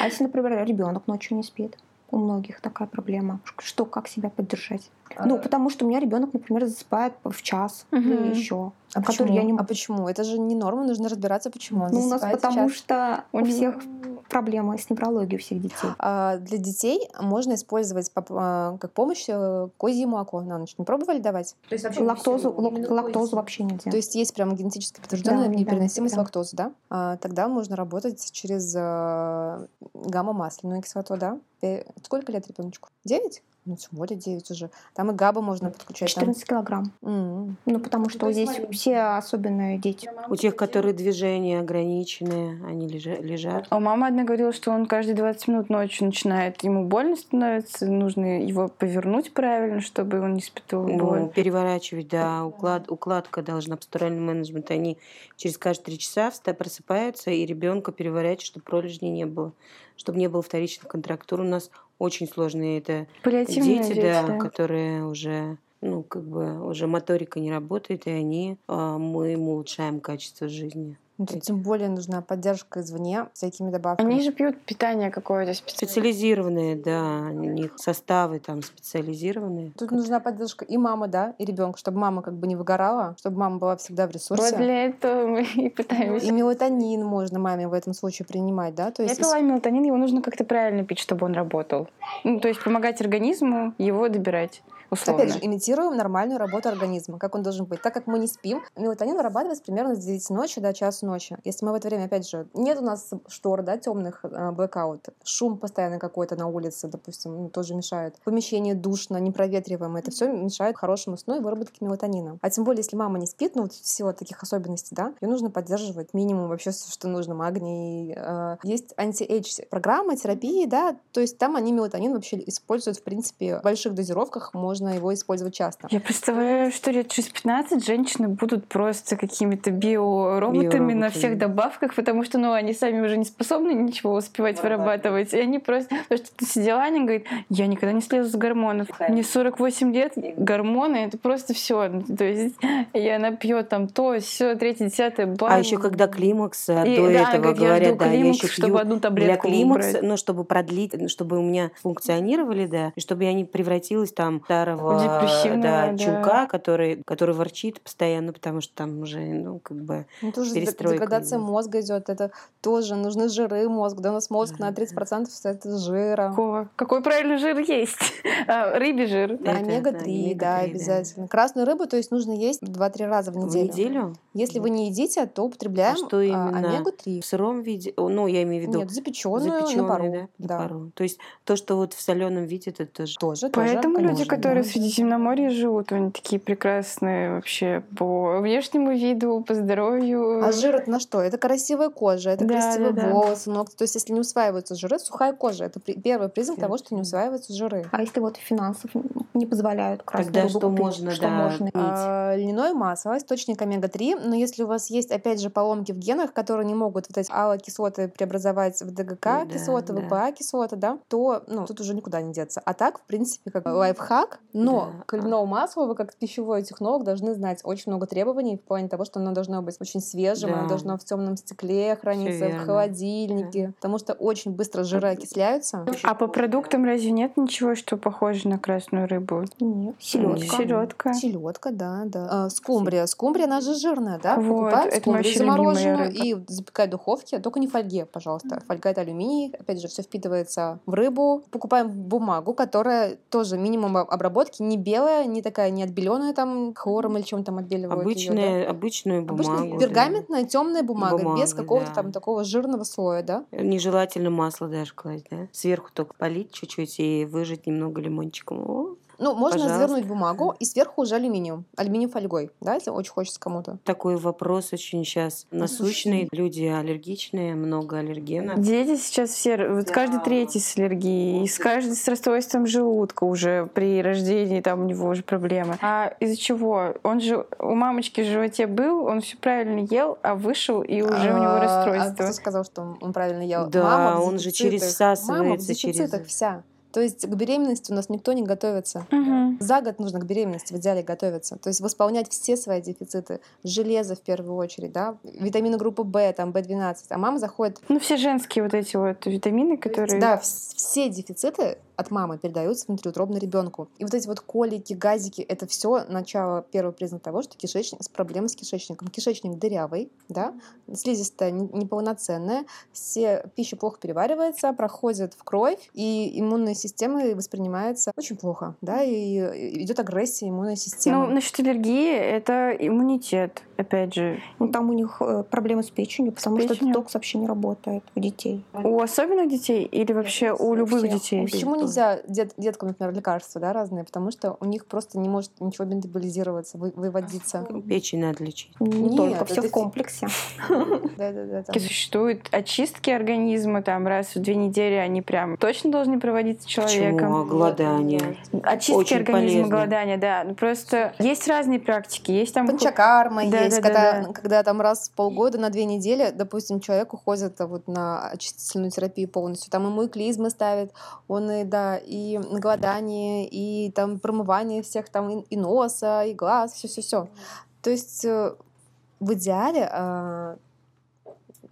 [SPEAKER 5] А если, например, ребенок ночью не спит? У многих такая проблема. Что, как себя поддержать? Ну, потому что у меня ребенок, например, засыпает в час
[SPEAKER 4] Мгм.
[SPEAKER 5] или еще.
[SPEAKER 2] А
[SPEAKER 5] который
[SPEAKER 2] почему?
[SPEAKER 5] я не
[SPEAKER 2] А почему? Это же не норма, нужно разбираться, почему он
[SPEAKER 5] Ну, у нас потому
[SPEAKER 2] час.
[SPEAKER 5] что у всех проблема с неврологией у всех детей.
[SPEAKER 2] А для детей можно использовать а, как помощь э, козье молоко на ночь. Не пробовали давать?
[SPEAKER 5] Лактозу, лак- лактозу вообще нельзя.
[SPEAKER 2] То есть есть прям генетически подтвержденная
[SPEAKER 5] Да,
[SPEAKER 2] непереносимость
[SPEAKER 5] да.
[SPEAKER 2] лактозы, да? А, тогда можно работать через э, гамма-масляную кислоту, да? Сколько лет ребеночку? Девять? Ну, тем более 9 уже. Там и габа можно подключать. там.
[SPEAKER 5] 14 килограмм.
[SPEAKER 2] М.
[SPEAKER 5] Ну, потому что здесь все особенные дети.
[SPEAKER 3] У тех, которые движения ограниченные, они лежа- лежат.
[SPEAKER 4] А мама одна говорила, что он каждые 20 минут ночью начинает, ему больно становится, нужно его повернуть правильно, чтобы он не испытывал
[SPEAKER 3] Ну,
[SPEAKER 4] боль.
[SPEAKER 3] переворачивать, да, уклад, укладка должна, пасторальный менеджмент, они через каждые три часа вста- просыпаются и ребенка переворачивают, чтобы пролежней не было, чтобы не было вторичных контрактур. У нас очень сложные это
[SPEAKER 4] Паллиативные
[SPEAKER 3] дети,
[SPEAKER 4] дети,
[SPEAKER 3] да,
[SPEAKER 4] да.
[SPEAKER 3] которые уже ну, как бы уже моторика не работает, и они, а, мы им улучшаем качество жизни.
[SPEAKER 2] Ну, тут тем более нужна поддержка извне всякими добавками.
[SPEAKER 4] Они же пьют питание какое-то специальное.
[SPEAKER 3] Специализированные, да, у них составы там специализированные.
[SPEAKER 2] Тут нужна поддержка и мамы, да, и ребенка, чтобы мама как бы не выгорала, чтобы мама была всегда в ресурсе.
[SPEAKER 4] Вот для этого мы и пытаемся.
[SPEAKER 2] И мелатонин можно маме в этом случае принимать, да? То есть
[SPEAKER 4] Это лайм мелатонин, его нужно как-то правильно пить, чтобы он работал. Ну, то есть помогать организму его добирать, условно.
[SPEAKER 2] Опять же, имитируем нормальную работу организма, как он должен быть. Так как мы не спим, мелатонин вырабатывается примерно с 9 ночи до часу ночи. Если мы в это время, опять же, нет у нас штор, да, темных, blackout, шум постоянно какой-то на улице, допустим, ну, тоже мешает. Помещение душно, непроветриваемое, это все мешает хорошему сну и выработке мелатонина. А тем более, если мама не спит, ну, вот в силу таких особенностей, да, ее нужно поддерживать минимум вообще, всё, что нужно, магний. э, Есть anti-age программа, терапии, да, то есть там они мелатонин вообще используют, в принципе, в больших дозировках, можно его использовать часто.
[SPEAKER 4] Я представляю, что лет через 15 женщины будут просто какими-то биороботами
[SPEAKER 3] Биороботами.
[SPEAKER 4] на всех добавках, потому что, ну, они сами уже не способны ничего успевать вырабатывать. И они просто... Потому что ты сидела, Аня говорит, я никогда не слезу с гормонов. Мне 48 лет, гормоны — это просто все. То есть и она пьет там то, все, третье, десятое,
[SPEAKER 3] А еще когда климакс, а,
[SPEAKER 4] И,
[SPEAKER 3] до
[SPEAKER 4] да,
[SPEAKER 3] этого
[SPEAKER 4] говорит, я
[SPEAKER 3] говорят,
[SPEAKER 4] жду
[SPEAKER 3] да, я
[SPEAKER 4] климакс,
[SPEAKER 3] еще
[SPEAKER 4] чтобы
[SPEAKER 3] пью
[SPEAKER 4] одну
[SPEAKER 3] для
[SPEAKER 4] таблетку
[SPEAKER 3] климакса,
[SPEAKER 4] убрать.
[SPEAKER 3] ну, чтобы продлить, ну, чтобы у меня функционировали, да, и чтобы я не превратилась там в старого да,
[SPEAKER 4] да.
[SPEAKER 3] чука, который, который ворчит постоянно, потому что там уже, ну, как бы...
[SPEAKER 2] Ну, тоже
[SPEAKER 3] перестройка
[SPEAKER 2] деградация
[SPEAKER 3] идет.
[SPEAKER 2] мозга идет. Это тоже нужны жиры мозг. Да у нас мозг на 30% состоит из жира.
[SPEAKER 4] Какого? Какой правильный жир есть? А, Рыбий жир.
[SPEAKER 3] Это,
[SPEAKER 2] Омега-3,
[SPEAKER 3] да,
[SPEAKER 2] да,
[SPEAKER 3] омега-3, да.
[SPEAKER 2] обязательно. Красную рыбу, то есть нужно есть 2-3 раза в
[SPEAKER 3] В
[SPEAKER 2] неделю.
[SPEAKER 3] неделю?
[SPEAKER 2] Если вы не едите, то употребляем
[SPEAKER 3] А что
[SPEAKER 2] а,
[SPEAKER 3] именно?
[SPEAKER 2] омегу-3.
[SPEAKER 3] В сыром виде? Ну, я имею в виду
[SPEAKER 2] Нет, запеченную
[SPEAKER 3] запечённую,
[SPEAKER 2] на пару.
[SPEAKER 3] да, на
[SPEAKER 2] Да.
[SPEAKER 3] пару. То есть то, что вот в соленом виде, это тоже...
[SPEAKER 2] Тоже, тоже,
[SPEAKER 4] Поэтому люди,
[SPEAKER 2] конечно,
[SPEAKER 4] которые
[SPEAKER 2] да.
[SPEAKER 4] в Средиземноморье живут, они такие прекрасные вообще по внешнему виду, по здоровью.
[SPEAKER 2] А жир это на что? Это красивая кожа, это
[SPEAKER 4] Да,
[SPEAKER 2] красивые
[SPEAKER 4] да, да.
[SPEAKER 2] волосы, ногти. То есть, если не усваиваются жиры, сухая кожа это первый признак
[SPEAKER 3] Всё.
[SPEAKER 2] того, что не усваиваются жиры.
[SPEAKER 5] А если вот финансов не позволяют красную
[SPEAKER 3] Тогда что
[SPEAKER 5] купить,
[SPEAKER 3] можно,
[SPEAKER 5] что
[SPEAKER 3] да,
[SPEAKER 5] можно?
[SPEAKER 3] пить?
[SPEAKER 2] А, льняное масло, источник омега-3, но если у вас есть, опять же, поломки в генах, которые не могут вот эти алокислоты преобразовать в ДГК
[SPEAKER 3] Да,
[SPEAKER 2] кислоты,
[SPEAKER 3] да.
[SPEAKER 2] ВПА кислоты, да, то ну, тут уже никуда не деться. А так, в принципе, как лайфхак, но
[SPEAKER 3] Да.
[SPEAKER 2] к льному маслу вы как пищевой технолог должны знать очень много требований в плане того, что оно должно быть очень свежим, оно
[SPEAKER 3] Да.
[SPEAKER 2] должно в темном стекле храниться, в холодильнике, потому что очень быстро жиры окисляются.
[SPEAKER 4] А по продуктам разве нет ничего, что похоже на красную рыбу?
[SPEAKER 5] Нет. Селедка.
[SPEAKER 4] Селедка.
[SPEAKER 2] Селедка, да, да. А, скумбрия. Скумбрия, она же жирная, да?
[SPEAKER 4] Вот,
[SPEAKER 2] Покупают
[SPEAKER 4] это
[SPEAKER 2] скумбрию замороженную
[SPEAKER 4] рыба.
[SPEAKER 2] и запекают в духовке. Только не в фольге, пожалуйста. Фольга — это алюминий. Опять же, все впитывается в рыбу. Покупаем бумагу, которая тоже минимум об- обработки. Не белая, не такая, не отбеленная там хлором или чем там отбеливают её, да.
[SPEAKER 3] Обычная, обычную бумагу.
[SPEAKER 2] Обычная
[SPEAKER 3] да.
[SPEAKER 2] пергаментная темная бумага,
[SPEAKER 3] Бумага,
[SPEAKER 2] без какого-то
[SPEAKER 3] да.
[SPEAKER 2] там такого жирного слоя, да?
[SPEAKER 3] Нежелательно масло даже класть, да? Сверху только полить чуть-чуть и выжать немного лимончиком. О,
[SPEAKER 2] Ну, можно
[SPEAKER 3] Пожалуйста.
[SPEAKER 2] завернуть бумагу и сверху уже алюминиум. Алюминием фольгой, да, если очень хочется кому-то.
[SPEAKER 3] такой вопрос очень сейчас насущный. Люди аллергичные, много аллергенов.
[SPEAKER 4] Дети сейчас все, вот каждый третий с аллергией, с каждый с расстройством желудка уже при рождении, там у него уже проблемы. А из-за чего? Он же у мамочки в животе был, он все правильно ел, а вышел, и уже у него
[SPEAKER 2] А, А
[SPEAKER 4] расстройство.
[SPEAKER 2] кто сказал, что он- правильно ел?
[SPEAKER 3] Да, он же через
[SPEAKER 2] дефицитах. Мама в
[SPEAKER 3] всасывается, через-
[SPEAKER 2] дефицитах вся. То есть к беременности у нас никто не готовится.
[SPEAKER 4] Мгм.
[SPEAKER 2] За год нужно к беременности в идеале готовиться. То есть восполнять все свои дефициты. Железо в первую очередь, да, витамины группы В, там, В12. А мама заходит...
[SPEAKER 4] Ну, все женские вот эти вот витамины, которые...
[SPEAKER 2] Да, вс- все дефициты от мамы передаются внутриутробно ребенку. И вот эти вот колики, газики, это все начало, первый признак того, что кишечник, с проблемой с кишечником. Кишечник дырявый, да, слизистая неполноценная, все пища плохо переваривается, проходит в кровь, и иммунная система воспринимается очень плохо, да, и идет агрессия иммунной системы.
[SPEAKER 4] Ну, насчет аллергии это иммунитет, опять же.
[SPEAKER 5] Ну, там у них э, проблемы с печенью, потому
[SPEAKER 4] печенью?
[SPEAKER 5] что детокс вообще не работает у детей.
[SPEAKER 4] У особенных детей или вообще у любых
[SPEAKER 5] всех.
[SPEAKER 4] детей?
[SPEAKER 2] Почему нельзя дет, деткам, например, лекарства, да, разные? Потому что у них просто не может ничего метаболизироваться, вы, выводиться.
[SPEAKER 3] Печень надо лечить.
[SPEAKER 5] Не
[SPEAKER 2] Нет,
[SPEAKER 5] только, все в комплексе.
[SPEAKER 2] Да-да-да.
[SPEAKER 4] Существуют очистки организма, там раз в две недели они прям точно должны проводиться человеком.
[SPEAKER 3] Почему? А голодание.
[SPEAKER 4] Очистки организма,
[SPEAKER 3] полезно.
[SPEAKER 4] голодания, да. Ну, Просто есть разные практики. Есть там...
[SPEAKER 2] Панчакарма есть,
[SPEAKER 4] да, да,
[SPEAKER 2] когда,
[SPEAKER 4] да.
[SPEAKER 2] когда там раз в полгода на две недели, допустим, человек уходит а, вот на очистительную терапию полностью. Там ему и клизмы ставят, он и, да, и голодание, и там промывание всех там и, и носа, и глаз, все-все-все. То есть э, в идеале а,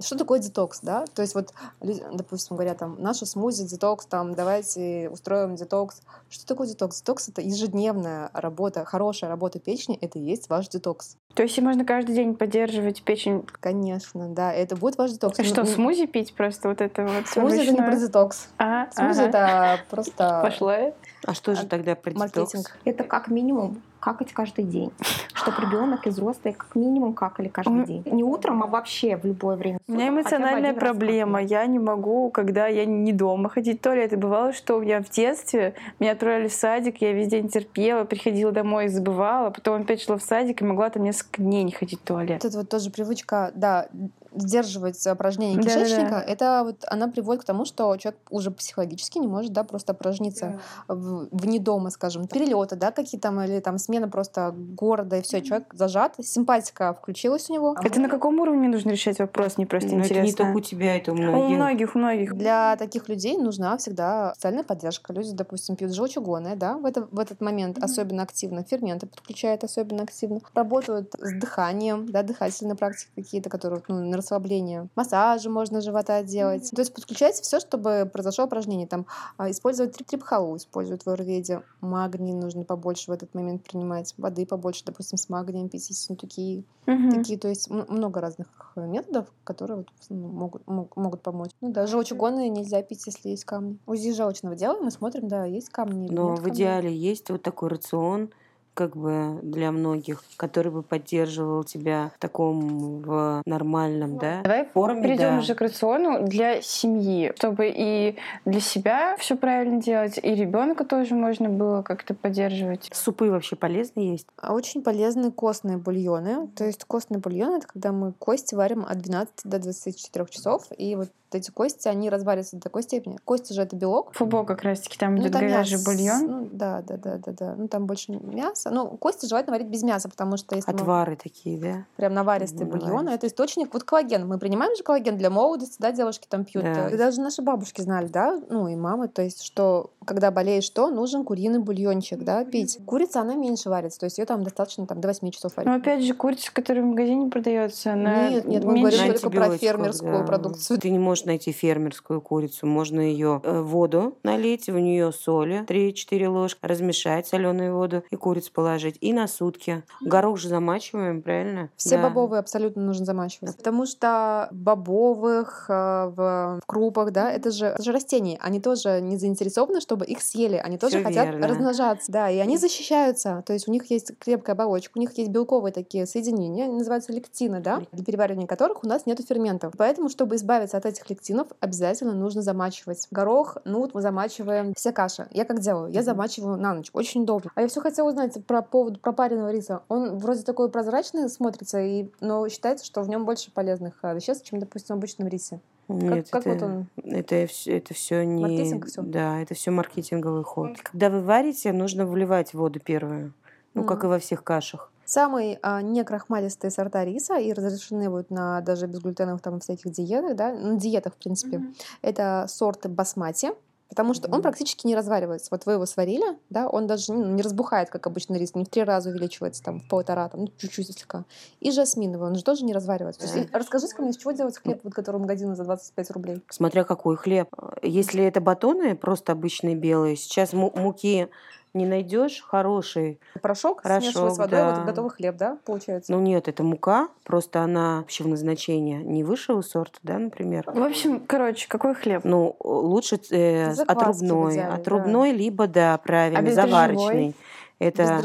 [SPEAKER 2] что такое детокс, да? То есть вот, люди, допустим, говорят там, наша смузи, детокс, там, давайте устроим детокс. Что такое детокс? Детокс — это ежедневная работа, хорошая работа печени, это и есть ваш детокс.
[SPEAKER 4] То есть можно каждый день поддерживать печень.
[SPEAKER 2] Конечно, да, это будет ваш детокс.
[SPEAKER 4] А Что,
[SPEAKER 2] Ну,
[SPEAKER 4] смузи пить просто вот это вот?
[SPEAKER 2] Смузи — это не про детокс.
[SPEAKER 4] А,
[SPEAKER 2] Смузи —
[SPEAKER 4] ага.
[SPEAKER 2] это просто
[SPEAKER 4] Пошла.
[SPEAKER 3] А что же тогда про детокс?
[SPEAKER 2] маркетинг.
[SPEAKER 5] Это как минимум какать каждый день. Чтобы ребенок и взрослые как минимум какали каждый день. Не утром, а вообще в любое время.
[SPEAKER 4] У меня
[SPEAKER 5] суток, хотя бы
[SPEAKER 4] эмоциональная проблема. Я не могу, когда я не дома, ходить в туалет. И бывало, что у меня в детстве меня отправили в садик, я весь день терпела, приходила домой и забывала, потом опять шла в садик и могла там несколько дней не ходить в туалет.
[SPEAKER 2] Это вот тоже привычка, да, сдерживать упражнения кишечника, это вот она приводит к тому, что человек уже психологически не может, да, просто опорожниться в- вне дома, скажем, перелеты, да, какие там, или там смена просто города, и все, человек зажат, симпатика включилась у него.
[SPEAKER 4] Это на каком уровне нужно решать вопрос? Мне просто
[SPEAKER 3] Ну, это не
[SPEAKER 4] интересно.
[SPEAKER 3] только у тебя, это у
[SPEAKER 4] У
[SPEAKER 3] многих.
[SPEAKER 4] многих, у многих.
[SPEAKER 2] Для таких людей нужна всегда социальная поддержка. Люди, допустим, пьют желчегоны, да, в, это, в этот момент особенно активно, ферменты подключают особенно активно, работают с дыханием, да, дыхательные практики какие-то, которые ну, на расслабление, массажи можно живота делать. То есть подключайте все, чтобы произошло упражнение. Там а, использовать трип трипхалу, используют в аюрведе. Магний нужно побольше в этот момент принимать, воды побольше, допустим, с магнием пить, такие
[SPEAKER 4] Мгм.
[SPEAKER 2] такие, то есть много разных методов, которые вот, ну, могут, мог- могут помочь. Ну да, желчегоны нельзя пить, если есть камни. УЗИ желчного делаем и смотрим, да, есть камни или
[SPEAKER 3] Но
[SPEAKER 2] нет
[SPEAKER 3] в
[SPEAKER 2] камней.
[SPEAKER 3] идеале есть вот такой рацион, как бы для многих, который бы поддерживал тебя в таком в нормальном, да,
[SPEAKER 4] Давай
[SPEAKER 3] форме,
[SPEAKER 4] Перейдем
[SPEAKER 3] да.
[SPEAKER 4] уже к рациону для семьи, чтобы и для себя все правильно делать, и ребенка тоже можно было как-то поддерживать.
[SPEAKER 3] Супы вообще полезны есть?
[SPEAKER 2] А Очень полезны костные бульоны. То есть костные бульоны — это когда мы кости варим от 12 до 24 часов, и вот эти кости, они развариваются до такой степени. Кости же — это белок,
[SPEAKER 4] Фубо как раз-таки там
[SPEAKER 2] Ну,
[SPEAKER 4] идет
[SPEAKER 2] там
[SPEAKER 4] говяжий
[SPEAKER 2] мясо.
[SPEAKER 4] бульон.
[SPEAKER 2] Ну, да, да, да, да, да. Ну, там больше мяса. Ну, кости желательно варить без мяса, потому что если мы
[SPEAKER 3] Отвары такие, да?
[SPEAKER 2] прям наваристый
[SPEAKER 3] Мгм,
[SPEAKER 2] бульон, это источник, вот коллаген. Мы принимаем же коллаген для молодости, да, девушки там пьют.
[SPEAKER 3] Да.
[SPEAKER 2] Даже наши бабушки знали, да, ну и мамы, то есть, что когда болеешь, что нужен куриный бульончик, да, пить. Курица, она меньше варится, то есть ее там достаточно там, до 8 часов варить.
[SPEAKER 4] Но опять же, курица, которая в магазине продается, она
[SPEAKER 2] Нет, нет, мы говорим только про фермерскую
[SPEAKER 3] да.
[SPEAKER 2] продукцию.
[SPEAKER 3] Ты не можешь найти фермерскую курицу. Можно ее в воду налить, в нее соли 3-4 ложки, размешать соленую воду и курицу положить. И на сутки. Горох же замачиваем, правильно?
[SPEAKER 2] Все
[SPEAKER 3] Да.
[SPEAKER 2] бобовые абсолютно нужно замачивать. Потому что бобовых, э, в, в крупах, да, это же, это же растения. Они тоже не заинтересованы, чтобы их съели. Они тоже
[SPEAKER 3] Всё
[SPEAKER 2] хотят
[SPEAKER 3] верно.
[SPEAKER 2] размножаться. Да, и они защищаются. То есть у них есть крепкая оболочка, у них есть белковые такие соединения, они называются лектины, да, для переваривания которых у нас нет ферментов. Поэтому, чтобы избавиться от этих лектинов, обязательно нужно замачивать. Горох, нут мы замачиваем. Все каши. Я как делаю? Я замачиваю на ночь. Очень удобно. А я все хотела узнать про поводу пропаренного риса. Он вроде такой прозрачный смотрится, и, но считается, что в нем больше полезных а, веществ, чем, допустим, в обычном рисе.
[SPEAKER 3] Нет,
[SPEAKER 2] как
[SPEAKER 3] это,
[SPEAKER 2] вот он?
[SPEAKER 3] Это, все, это все не...
[SPEAKER 2] Маркетинг всё?
[SPEAKER 3] Да, это все маркетинговый ход. Когда вы варите, нужно вливать воду первую. Ну, как и во всех кашах.
[SPEAKER 2] Самые а, некрахмалистые сорта риса и разрешены вот на даже безглютеновых там всяких диетах, да, на диетах, в принципе, это сорты басмати, Потому что он практически не разваривается. Вот вы его сварили, да, он даже ну, не разбухает, как обычно рис, не в три раза увеличивается, там, в полтора, там, ну, чуть-чуть слегка. И жасминовый, он же тоже не разваривается. То есть, расскажите мне, из чего делать хлеб, вот, который в магазине за 25 рублей?
[SPEAKER 3] Смотря какой хлеб. Если это батоны, просто обычные белые, сейчас му- муки не найдешь хороший.
[SPEAKER 2] Порошок,
[SPEAKER 3] Порошок,
[SPEAKER 2] смешивать с водой,
[SPEAKER 3] да.
[SPEAKER 2] вот готовый хлеб, да, получается?
[SPEAKER 3] Ну нет, это мука, просто она общего назначения не высшего сорта, да, например.
[SPEAKER 4] В общем, короче, какой хлеб?
[SPEAKER 3] Ну, лучше э,
[SPEAKER 2] Закваски в
[SPEAKER 3] отрубной.
[SPEAKER 2] идеале, да.
[SPEAKER 3] отрубной, либо, да, правильно,
[SPEAKER 4] А
[SPEAKER 3] заварочный. Это,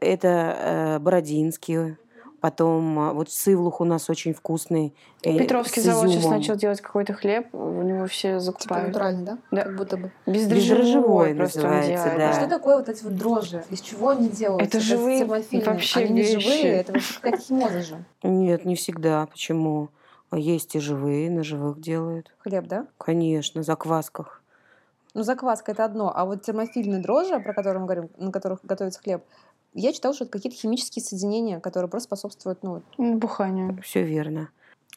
[SPEAKER 3] это э, бородинский. Потом а, вот сывлух у нас очень вкусный. э,
[SPEAKER 4] Петровский завод сейчас начал делать какой-то хлеб, у него все
[SPEAKER 2] Типа
[SPEAKER 4] закупают.
[SPEAKER 2] натуральный, да?
[SPEAKER 4] Да.
[SPEAKER 2] Как будто бы.
[SPEAKER 4] Бездрожжевой просто он
[SPEAKER 3] называется,
[SPEAKER 4] делает.
[SPEAKER 3] да.
[SPEAKER 2] А что такое вот эти вот дрожжи? Из чего они делаются?
[SPEAKER 4] Это живые
[SPEAKER 2] термофильные.
[SPEAKER 4] вообще
[SPEAKER 2] Они не
[SPEAKER 4] вещи.
[SPEAKER 2] живые, это вообще какая-то химоза же.
[SPEAKER 3] Нет, не всегда. Почему? Есть и живые, на живых делают.
[SPEAKER 2] Хлеб, да?
[SPEAKER 3] Конечно, в заквасках.
[SPEAKER 2] Ну, закваска это одно, а вот термофильные дрожжи, про которые мы говорим, на которых готовится хлеб, я читала, что это какие-то химические соединения, которые просто способствуют, ну...
[SPEAKER 4] Буханию.
[SPEAKER 3] Все верно.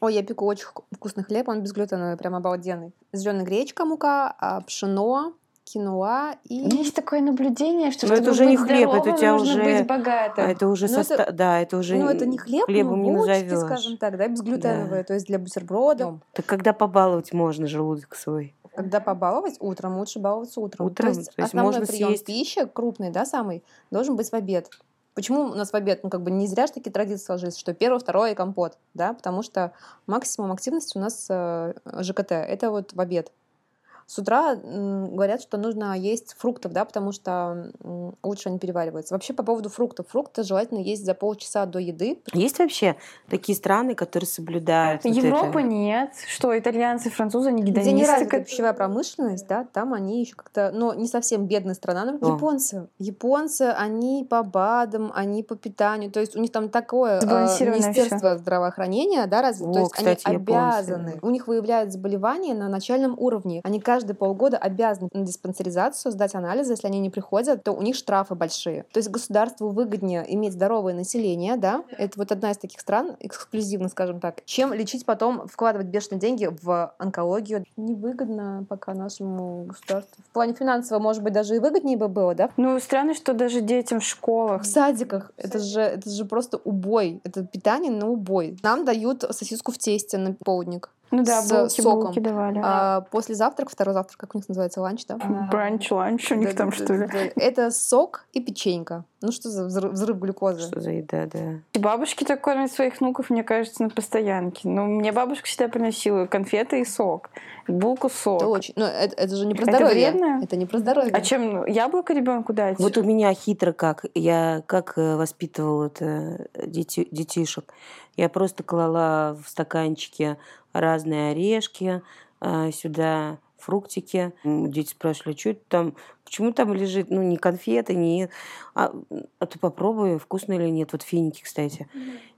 [SPEAKER 2] Ой, я пеку очень вку- вкусный хлеб, он безглютеновый, прям обалденный. Зеленая гречка, мука, а, пшено, киноа и...
[SPEAKER 4] У меня есть такое наблюдение, что
[SPEAKER 3] Но это
[SPEAKER 4] чтобы
[SPEAKER 3] уже не
[SPEAKER 4] быть
[SPEAKER 3] хлеб, это у
[SPEAKER 4] здоровым,
[SPEAKER 3] тебя
[SPEAKER 4] нужно
[SPEAKER 3] уже-
[SPEAKER 4] быть богатым.
[SPEAKER 3] А это уже
[SPEAKER 2] Ну, это-
[SPEAKER 3] соста- Да, это уже
[SPEAKER 2] Ну, это не хлеб,
[SPEAKER 3] хлебом
[SPEAKER 2] но
[SPEAKER 3] не
[SPEAKER 2] булочки,
[SPEAKER 3] назовешь.
[SPEAKER 2] скажем так, да, безглютеновые, то есть для бутерброда.
[SPEAKER 3] Так когда побаловать можно желудок свой?
[SPEAKER 2] Когда побаловать утром, лучше баловаться утром.
[SPEAKER 3] Утром?
[SPEAKER 2] То есть,
[SPEAKER 3] То есть
[SPEAKER 2] основной
[SPEAKER 3] можно
[SPEAKER 2] прием
[SPEAKER 3] съесть-
[SPEAKER 2] пищи, крупный, да, самый, должен быть в обед. Почему у нас в обед, ну, как бы не зря же такие традиции сложились, что первое, второе и компот, да, потому что максимум активности у нас э, ЖКТ, это вот в обед. С утра говорят, что нужно есть фруктов, да, потому что лучше они перевариваются. Вообще по поводу фруктов. Фрукты желательно есть за полчаса до еды.
[SPEAKER 3] Есть вообще такие страны, которые соблюдают вот
[SPEAKER 4] Европа
[SPEAKER 3] это?
[SPEAKER 4] нет. Что, итальянцы, французы, они
[SPEAKER 2] Где не
[SPEAKER 4] гедонисты.
[SPEAKER 2] развита
[SPEAKER 4] как-
[SPEAKER 2] пищевая промышленность, да, там они еще как-то, но не совсем бедная страна. Но
[SPEAKER 3] О.
[SPEAKER 2] японцы, японцы, они по БАДам, они по питанию, то есть у них там такое э, министерство здравоохранения, да, разве,
[SPEAKER 3] О,
[SPEAKER 2] то есть
[SPEAKER 3] кстати,
[SPEAKER 2] они
[SPEAKER 3] японцы,
[SPEAKER 2] обязаны,
[SPEAKER 3] да.
[SPEAKER 2] у них выявляют заболевания на начальном уровне, они каждые полгода обязаны на диспансеризацию сдать анализы, если они не приходят, то у них штрафы большие. То есть государству выгоднее иметь здоровое население, да, это вот одна из таких стран, эксклюзивно, скажем так, чем лечить потом, вкладывать бешеные деньги в онкологию. Невыгодно пока нашему государству. В плане финансово, может быть, даже и выгоднее бы было, да?
[SPEAKER 4] Ну, странно, что даже детям в школах.
[SPEAKER 2] В садиках это же, это же просто убой. Это питание на убой. Нам дают сосиску в тесте на полдник.
[SPEAKER 4] Ну да,
[SPEAKER 2] с
[SPEAKER 4] булки,
[SPEAKER 2] соком.
[SPEAKER 4] булки давали.
[SPEAKER 2] А после завтрака, второй завтрак, как у них называется, ланч, да?
[SPEAKER 4] Бранч, ланч у них там, что ли?
[SPEAKER 2] Это сок и печенька. Ну что за взрыв, взрыв глюкозы?
[SPEAKER 3] Что за еда, да.
[SPEAKER 4] И Бабушки так кормят своих внуков, мне кажется, на постоянке. Но мне бабушка всегда приносила конфеты и сок. Булку сок.
[SPEAKER 2] Это очень. Ну, это, это же не про
[SPEAKER 4] Это
[SPEAKER 2] здоровье.
[SPEAKER 4] вредно?
[SPEAKER 2] Это не про здоровье.
[SPEAKER 4] А чем ну, яблоко ребенку дать?
[SPEAKER 3] Вот у меня хитро как. Я как э, воспитывала это дети, детишек. Я просто клала в стаканчики разные орешки, а, сюда фруктики. Дети спрашивали, что это там, почему там лежит, ну, не конфеты, не... А, а ты попробуй, вкусно или нет. Вот финики, кстати,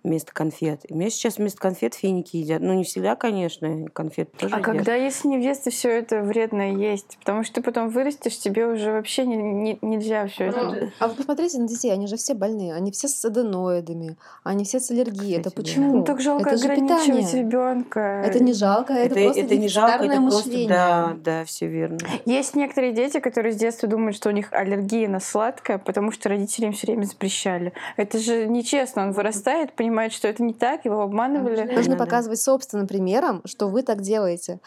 [SPEAKER 3] вместо конфет. У меня сейчас вместо конфет финики едят. Ну, не всегда, конечно, конфеты тоже
[SPEAKER 4] А
[SPEAKER 3] едят.
[SPEAKER 4] когда, если не в детстве все это вредно есть? Потому что ты потом вырастешь, тебе уже вообще не- не- нельзя все это.
[SPEAKER 2] А вы посмотрите на детей, они же все больные, они все с аденоидами, они все с аллергией. это
[SPEAKER 3] Кстати, да.
[SPEAKER 2] почему?
[SPEAKER 4] Ну так жалко
[SPEAKER 2] это
[SPEAKER 4] ограничивать ребенка.
[SPEAKER 2] Это не жалко, это,
[SPEAKER 3] Это,
[SPEAKER 2] просто
[SPEAKER 3] это не жалко, это
[SPEAKER 2] дефицитарное
[SPEAKER 3] просто,
[SPEAKER 2] мышление.
[SPEAKER 3] да, да, все верно.
[SPEAKER 4] Есть некоторые дети, которые с детства думают, что у них аллергия на сладкое, потому что родители им все время запрещали. Это же нечестно. Он вырастает, понимает, что это не так, его обманывали.
[SPEAKER 2] Нужно
[SPEAKER 3] Да, да.
[SPEAKER 2] показывать собственным примером, что вы так делаете.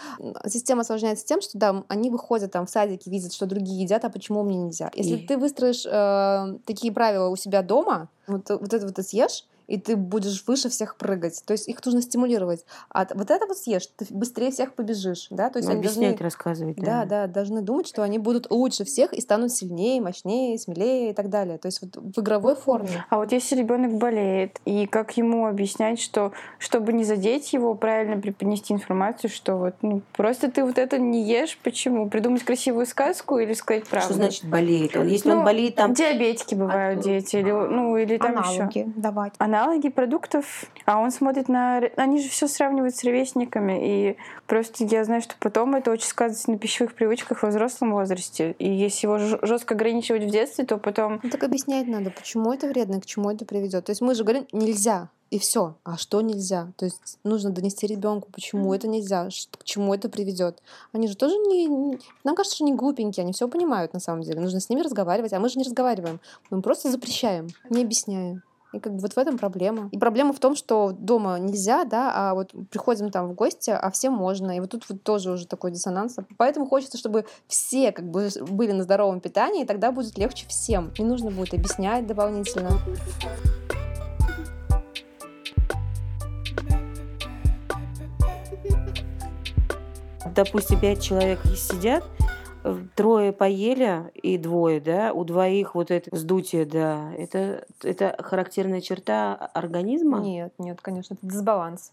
[SPEAKER 2] Система осложняется тем, что да, они выходят там в садике, видят, что другие едят, а почему мне нельзя? Если
[SPEAKER 3] И-
[SPEAKER 2] ты выстроишь э, такие правила у себя дома, вот, вот это вот ты съешь, и ты будешь выше всех прыгать. То есть их нужно стимулировать. А вот это вот съешь, ты быстрее всех побежишь. Да? То есть
[SPEAKER 3] Ну,
[SPEAKER 2] они
[SPEAKER 3] объяснять,
[SPEAKER 2] должны,
[SPEAKER 3] рассказывать.
[SPEAKER 2] да, да, должны думать, что они будут лучше всех и станут сильнее, мощнее, смелее и так далее. То есть вот в игровой форме.
[SPEAKER 4] А вот если ребенок болеет, и как ему объяснять, что чтобы не задеть его, правильно преподнести информацию, что вот ну, просто ты вот это не ешь, почему? Придумать красивую сказку или сказать правду?
[SPEAKER 3] Что значит болеет? Он, если
[SPEAKER 4] Ну,
[SPEAKER 3] он болеет, там
[SPEAKER 4] Диабетики бывают дети, или, ну, или там еще.
[SPEAKER 5] Аналоги давать.
[SPEAKER 4] Аналоги продуктов, а он смотрит на... Они же все сравнивают с ровесниками, и просто я знаю, что потом это очень сказывается на пищевых привычках во взрослом возрасте. И если его жестко ограничивать в детстве, то потом...
[SPEAKER 2] Ну так объяснять надо, почему это вредно к чему это приведет. То есть мы же говорим, нельзя. и все. А что нельзя? То есть нужно донести ребенку, почему это нельзя, к чему это приведет. Они же тоже не, не- нам кажется, что они глупенькие, они все понимают на самом деле. Нужно с ними разговаривать, а мы же не разговариваем. Мы им просто запрещаем, не объясняем. И как бы вот в этом проблема. И проблема в том, что дома нельзя, да, а вот приходим там в гости, а всем можно. И вот тут вот тоже уже такой диссонанс. Поэтому хочется, чтобы все как бы были на здоровом питании, и тогда будет легче всем. Не нужно будет объяснять дополнительно.
[SPEAKER 3] Допустим, пять человек сидят, трое поели и двое, да, у двоих вот это вздутие, да, это, это характерная черта организма?
[SPEAKER 2] Нет, нет, конечно, это дисбаланс.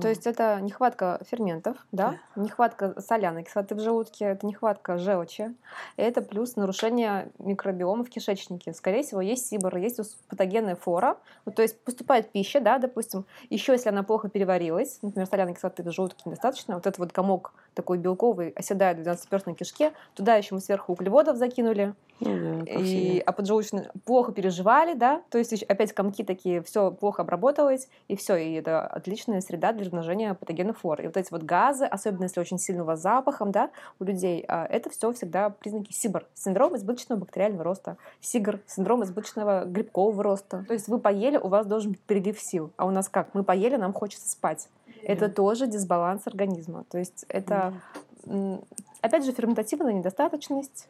[SPEAKER 2] То есть это нехватка ферментов, да, нехватка соляной кислоты в желудке, это нехватка желчи, и это плюс нарушение микробиома в кишечнике. Скорее всего, есть сибор, есть патогенная флора. Вот, то есть поступает пища, да, допустим, еще если она плохо переварилась, например, соляной кислоты в желудке недостаточно, вот этот вот комок такой белковый оседает в 12-перстной кишке, туда еще мы сверху углеводов закинули,
[SPEAKER 3] Ну да,
[SPEAKER 2] и, а поджелудочные плохо переживали, да, то есть опять комки такие, все плохо обработалось, и все, и это отличная среда для размножения патогенных флор. И вот эти вот газы, особенно если очень сильного запахом, да, у людей, а, это все всегда признаки СИБР, синдром избыточного бактериального роста, СИГР, синдром избыточного грибкового роста. То есть вы поели, у вас должен быть прилив сил, а у нас как? Мы поели, нам хочется спать. Это тоже дисбаланс организма. То есть это, опять же, ферментативная недостаточность,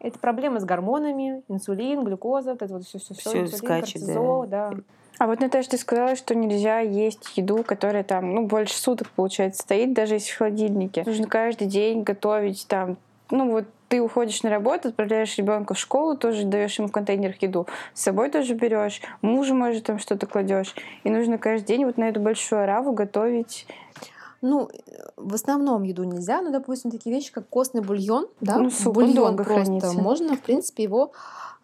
[SPEAKER 2] это проблемы с гормонами, инсулин, глюкоза, вот это вот все, все,
[SPEAKER 3] Всё скачет, да.
[SPEAKER 2] да.
[SPEAKER 4] А вот, Наташа, ты сказала, что нельзя есть еду, которая там, ну, больше суток, получается, стоит, даже если в холодильнике. Нужно каждый день готовить там, ну, вот ты уходишь на работу, отправляешь ребенка в школу, тоже даешь ему в контейнерах еду, с собой тоже берешь, мужу, может, там что-то кладешь. И нужно каждый день вот на эту большую ораву готовить.
[SPEAKER 2] Ну, в основном еду нельзя, но, допустим, такие вещи, как костный бульон, да,
[SPEAKER 4] Ну, суп, он
[SPEAKER 2] бульон просто
[SPEAKER 4] хранится.
[SPEAKER 2] можно, в принципе, его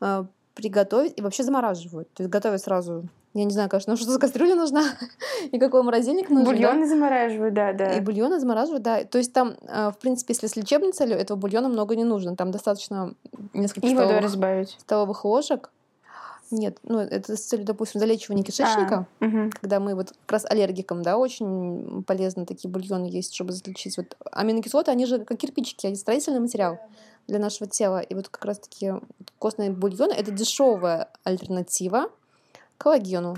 [SPEAKER 2] э, приготовить и вообще замораживают. То есть готовят сразу, я не знаю, конечно, что за кастрюля нужна и какой морозильник нужен. да.
[SPEAKER 4] Бульоны замораживают, да, да.
[SPEAKER 2] И бульоны замораживают, да. То есть там, э, в принципе, если с лечебной целью, этого бульона много не нужно. Там достаточно нескольких
[SPEAKER 4] И
[SPEAKER 2] столовых,
[SPEAKER 4] разбавить.
[SPEAKER 2] столовых ложек. Нет, ну это с целью, допустим, залечивания кишечника.
[SPEAKER 4] А, мгм.
[SPEAKER 2] когда мы вот как раз аллергикам, да, очень полезно такие бульоны есть, чтобы залечить. Вот аминокислоты, они же как кирпичики, они строительный материал для нашего тела. И вот как раз-таки вот костные бульоны — это дешевая альтернатива коллагену.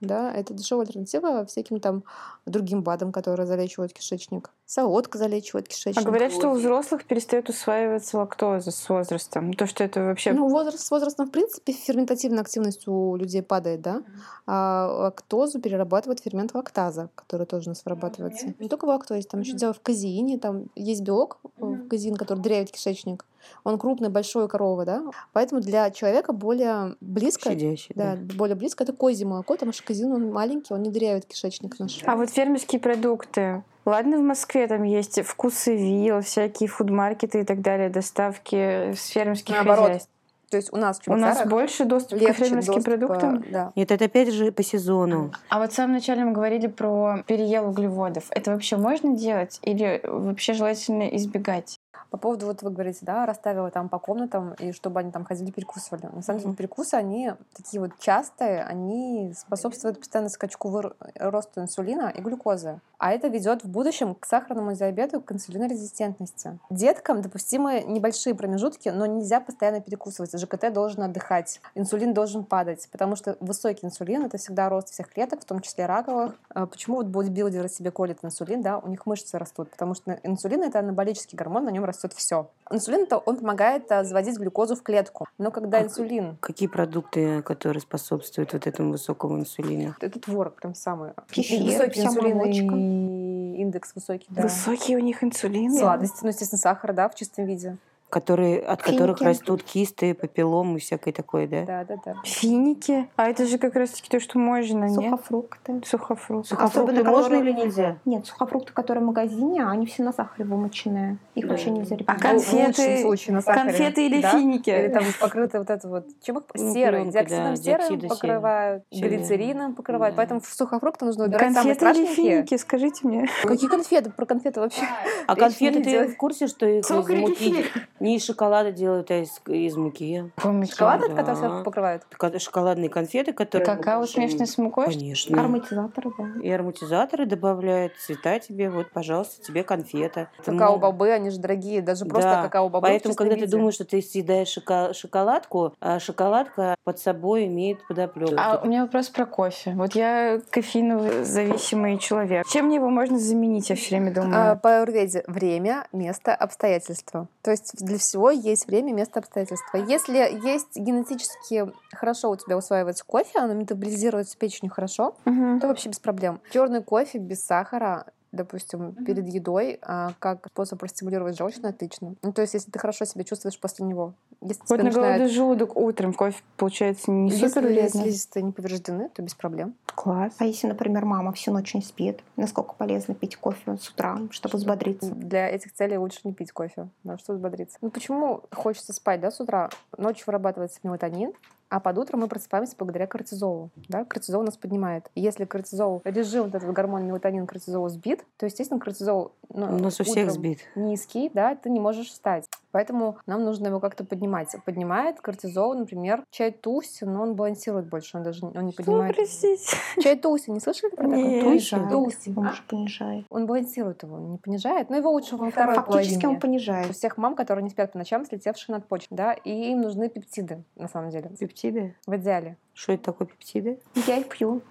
[SPEAKER 2] Да, это дешевая альтернатива всяким там другим БАДам, которые залечивают кишечник. Солодка залечивает
[SPEAKER 4] А
[SPEAKER 2] кишечник.
[SPEAKER 4] говорят, что у взрослых перестает усваиваться лактоза с возрастом. То, что это вообще...
[SPEAKER 2] Ну, возраст, с возрастом, в принципе, ферментативная активность у людей падает, да? А лактозу перерабатывает фермент лактаза, который тоже у нас вырабатывается. Не только в лактозе, там еще дело в казеине, там есть белок, э, казеин, который дырявит кишечник. Он крупный, большой корова, да? Поэтому для человека более близко,
[SPEAKER 3] Щадящий,
[SPEAKER 2] да,
[SPEAKER 3] да.
[SPEAKER 2] более близко это козье молоко, потому что казеин, он маленький, он не дырявит кишечник наш.
[SPEAKER 4] А вот фермерские продукты. Ладно, в Москве там есть вкусы вилл, всякие фудмаркеты и так далее, доставки с фермерских
[SPEAKER 2] Наоборот,
[SPEAKER 4] хозяйств.
[SPEAKER 2] То есть у нас в
[SPEAKER 4] У нас больше доступа к фермерским
[SPEAKER 2] доступа,
[SPEAKER 4] продуктам.
[SPEAKER 2] Да.
[SPEAKER 3] Нет, это опять же по сезону.
[SPEAKER 4] А вот в самом начале мы говорили про переел углеводов. Это вообще можно делать или вообще желательно избегать?
[SPEAKER 2] По поводу, вот вы говорите, да, расставила там по комнатам, и чтобы они там ходили, перекусывали. На самом деле перекусы, они такие вот частые, они способствуют постоянно скачку выр- росту инсулина и глюкозы. А это ведет в будущем к сахарному диабету, к инсулинорезистентности. Деткам допустимы небольшие промежутки, но нельзя постоянно перекусывать. ЖКТ должен отдыхать, инсулин должен падать, потому что высокий инсулин — это всегда рост всех клеток, в том числе раковых. А Почему вот бодибилдеры себе колят инсулин, да, у них мышцы растут, потому что инсулин — это анаболический гормон, на нем растет все. Инсулин это он помогает а, заводить глюкозу в клетку. Но когда
[SPEAKER 3] А
[SPEAKER 2] инсулин
[SPEAKER 3] Какие продукты, которые способствуют вот этому высокому инсулину?
[SPEAKER 2] это творог прям самый
[SPEAKER 5] Кефир,
[SPEAKER 2] высокий инсулин
[SPEAKER 5] молочка.
[SPEAKER 2] и индекс высокий, да.
[SPEAKER 4] Высокий у них инсулин.
[SPEAKER 2] Сладости, ну, естественно, сахар, да, в чистом виде.
[SPEAKER 3] Которые, от которых
[SPEAKER 5] Финики.
[SPEAKER 3] растут кисты, папиллом и всякое такое, да?
[SPEAKER 2] Да, да, да.
[SPEAKER 4] Финики. А это же как раз-таки то, что можно, нет?
[SPEAKER 5] Сухофрукты.
[SPEAKER 4] Сухофрукты.
[SPEAKER 3] Сухофрукты
[SPEAKER 5] Особенно,
[SPEAKER 3] можно
[SPEAKER 5] которые-
[SPEAKER 3] или нельзя?
[SPEAKER 5] Нет, сухофрукты, которые в магазине, они все на сахаре вымоченные. Их
[SPEAKER 3] Да.
[SPEAKER 5] вообще нельзя
[SPEAKER 4] А
[SPEAKER 5] рекомендовать.
[SPEAKER 4] конфеты-
[SPEAKER 2] В случае на сахаре.
[SPEAKER 4] Конфеты или
[SPEAKER 2] да?
[SPEAKER 4] финики?
[SPEAKER 2] Или там покрыты вот это вот чем их
[SPEAKER 3] Ну,
[SPEAKER 2] серой, диоксидом
[SPEAKER 3] да,
[SPEAKER 2] серы
[SPEAKER 3] диоксида
[SPEAKER 2] покрывают, глицерином покрывают.
[SPEAKER 3] Да.
[SPEAKER 2] Поэтому сухофрукты нужно выбирать самые
[SPEAKER 4] Конфеты или финики, скажите мне.
[SPEAKER 2] Какие конфеты? Про конфеты вообще.
[SPEAKER 3] А конфеты, ты в курсе, что их замутить, Не из шоколада делают, а из, из муки.
[SPEAKER 2] Шоколад,
[SPEAKER 3] Да.
[SPEAKER 2] который сверху покрывают?
[SPEAKER 3] Шоколадные конфеты, которые...
[SPEAKER 4] Какао
[SPEAKER 3] большие.
[SPEAKER 4] смешанный с мукой?
[SPEAKER 3] Конечно.
[SPEAKER 5] Ароматизаторы, да.
[SPEAKER 3] И ароматизаторы добавляют, цвета тебе, вот, пожалуйста, тебе конфета.
[SPEAKER 2] Какао-бобы, они же дорогие, даже просто
[SPEAKER 3] Да,
[SPEAKER 2] какао-бобы в
[SPEAKER 3] Поэтому, когда ты
[SPEAKER 2] виде.
[SPEAKER 3] думаешь, что ты съедаешь шока- шоколадку, а шоколадка под собой имеет подоплеку.
[SPEAKER 4] А у меня вопрос про кофе. Вот я кофеиновый зависимый человек. Чем мне его можно заменить, я все время
[SPEAKER 2] А,
[SPEAKER 4] думаю.
[SPEAKER 2] По аюрведе время, место, обстоятельства. То есть для всего есть время, место, обстоятельства. Если есть генетически хорошо у тебя усваивается кофе, оно метаболизируется печенью хорошо,
[SPEAKER 4] Мгм.
[SPEAKER 2] то вообще без проблем. Черный кофе без сахара допустим, перед едой, а, как способ простимулировать желчную, отлично. Ну, то есть, если ты хорошо себя чувствуешь после него. Если
[SPEAKER 4] Вот на
[SPEAKER 2] начинает-
[SPEAKER 4] голодный желудок утром кофе, получается, не
[SPEAKER 2] Если
[SPEAKER 4] супер вредно.
[SPEAKER 2] слизистые не повреждены, то без проблем.
[SPEAKER 4] Класс.
[SPEAKER 5] А если, например, мама всю ночь не спит, насколько полезно пить кофе с утра, чтобы взбодриться?
[SPEAKER 2] Для этих целей лучше не пить кофе, да, чтобы взбодриться. Ну почему хочется спать, да, с утра? Ночью вырабатывается мелатонин, а под утро мы просыпаемся благодаря кортизолу. Да? Кортизол нас поднимает. Если кортизол, режим, вот этот гормон мелатонин кортизол сбит, то, естественно, кортизол ну,
[SPEAKER 3] У нас у всех сбит.
[SPEAKER 2] низкий, да, ты не можешь встать. Поэтому нам нужно его как-то поднимать. Поднимает кортизол, например, чай туси, но он балансирует больше, он даже он не поднимает.
[SPEAKER 4] простите?
[SPEAKER 2] Чай туси, не слышали про такой?
[SPEAKER 4] Нет.
[SPEAKER 2] Туси, туси.
[SPEAKER 5] Он же понижает.
[SPEAKER 2] Он балансирует его, не понижает, но его лучше во второй
[SPEAKER 5] Фактически
[SPEAKER 2] половине.
[SPEAKER 5] он
[SPEAKER 2] У
[SPEAKER 5] понижает.
[SPEAKER 2] всех мам, которые не спят по ночам, слетевшие над почкой, да, и им нужны пептиды, на самом деле,
[SPEAKER 3] Пептиды?
[SPEAKER 2] в идеале.
[SPEAKER 3] Что это такое пептиды?
[SPEAKER 5] Я их пью.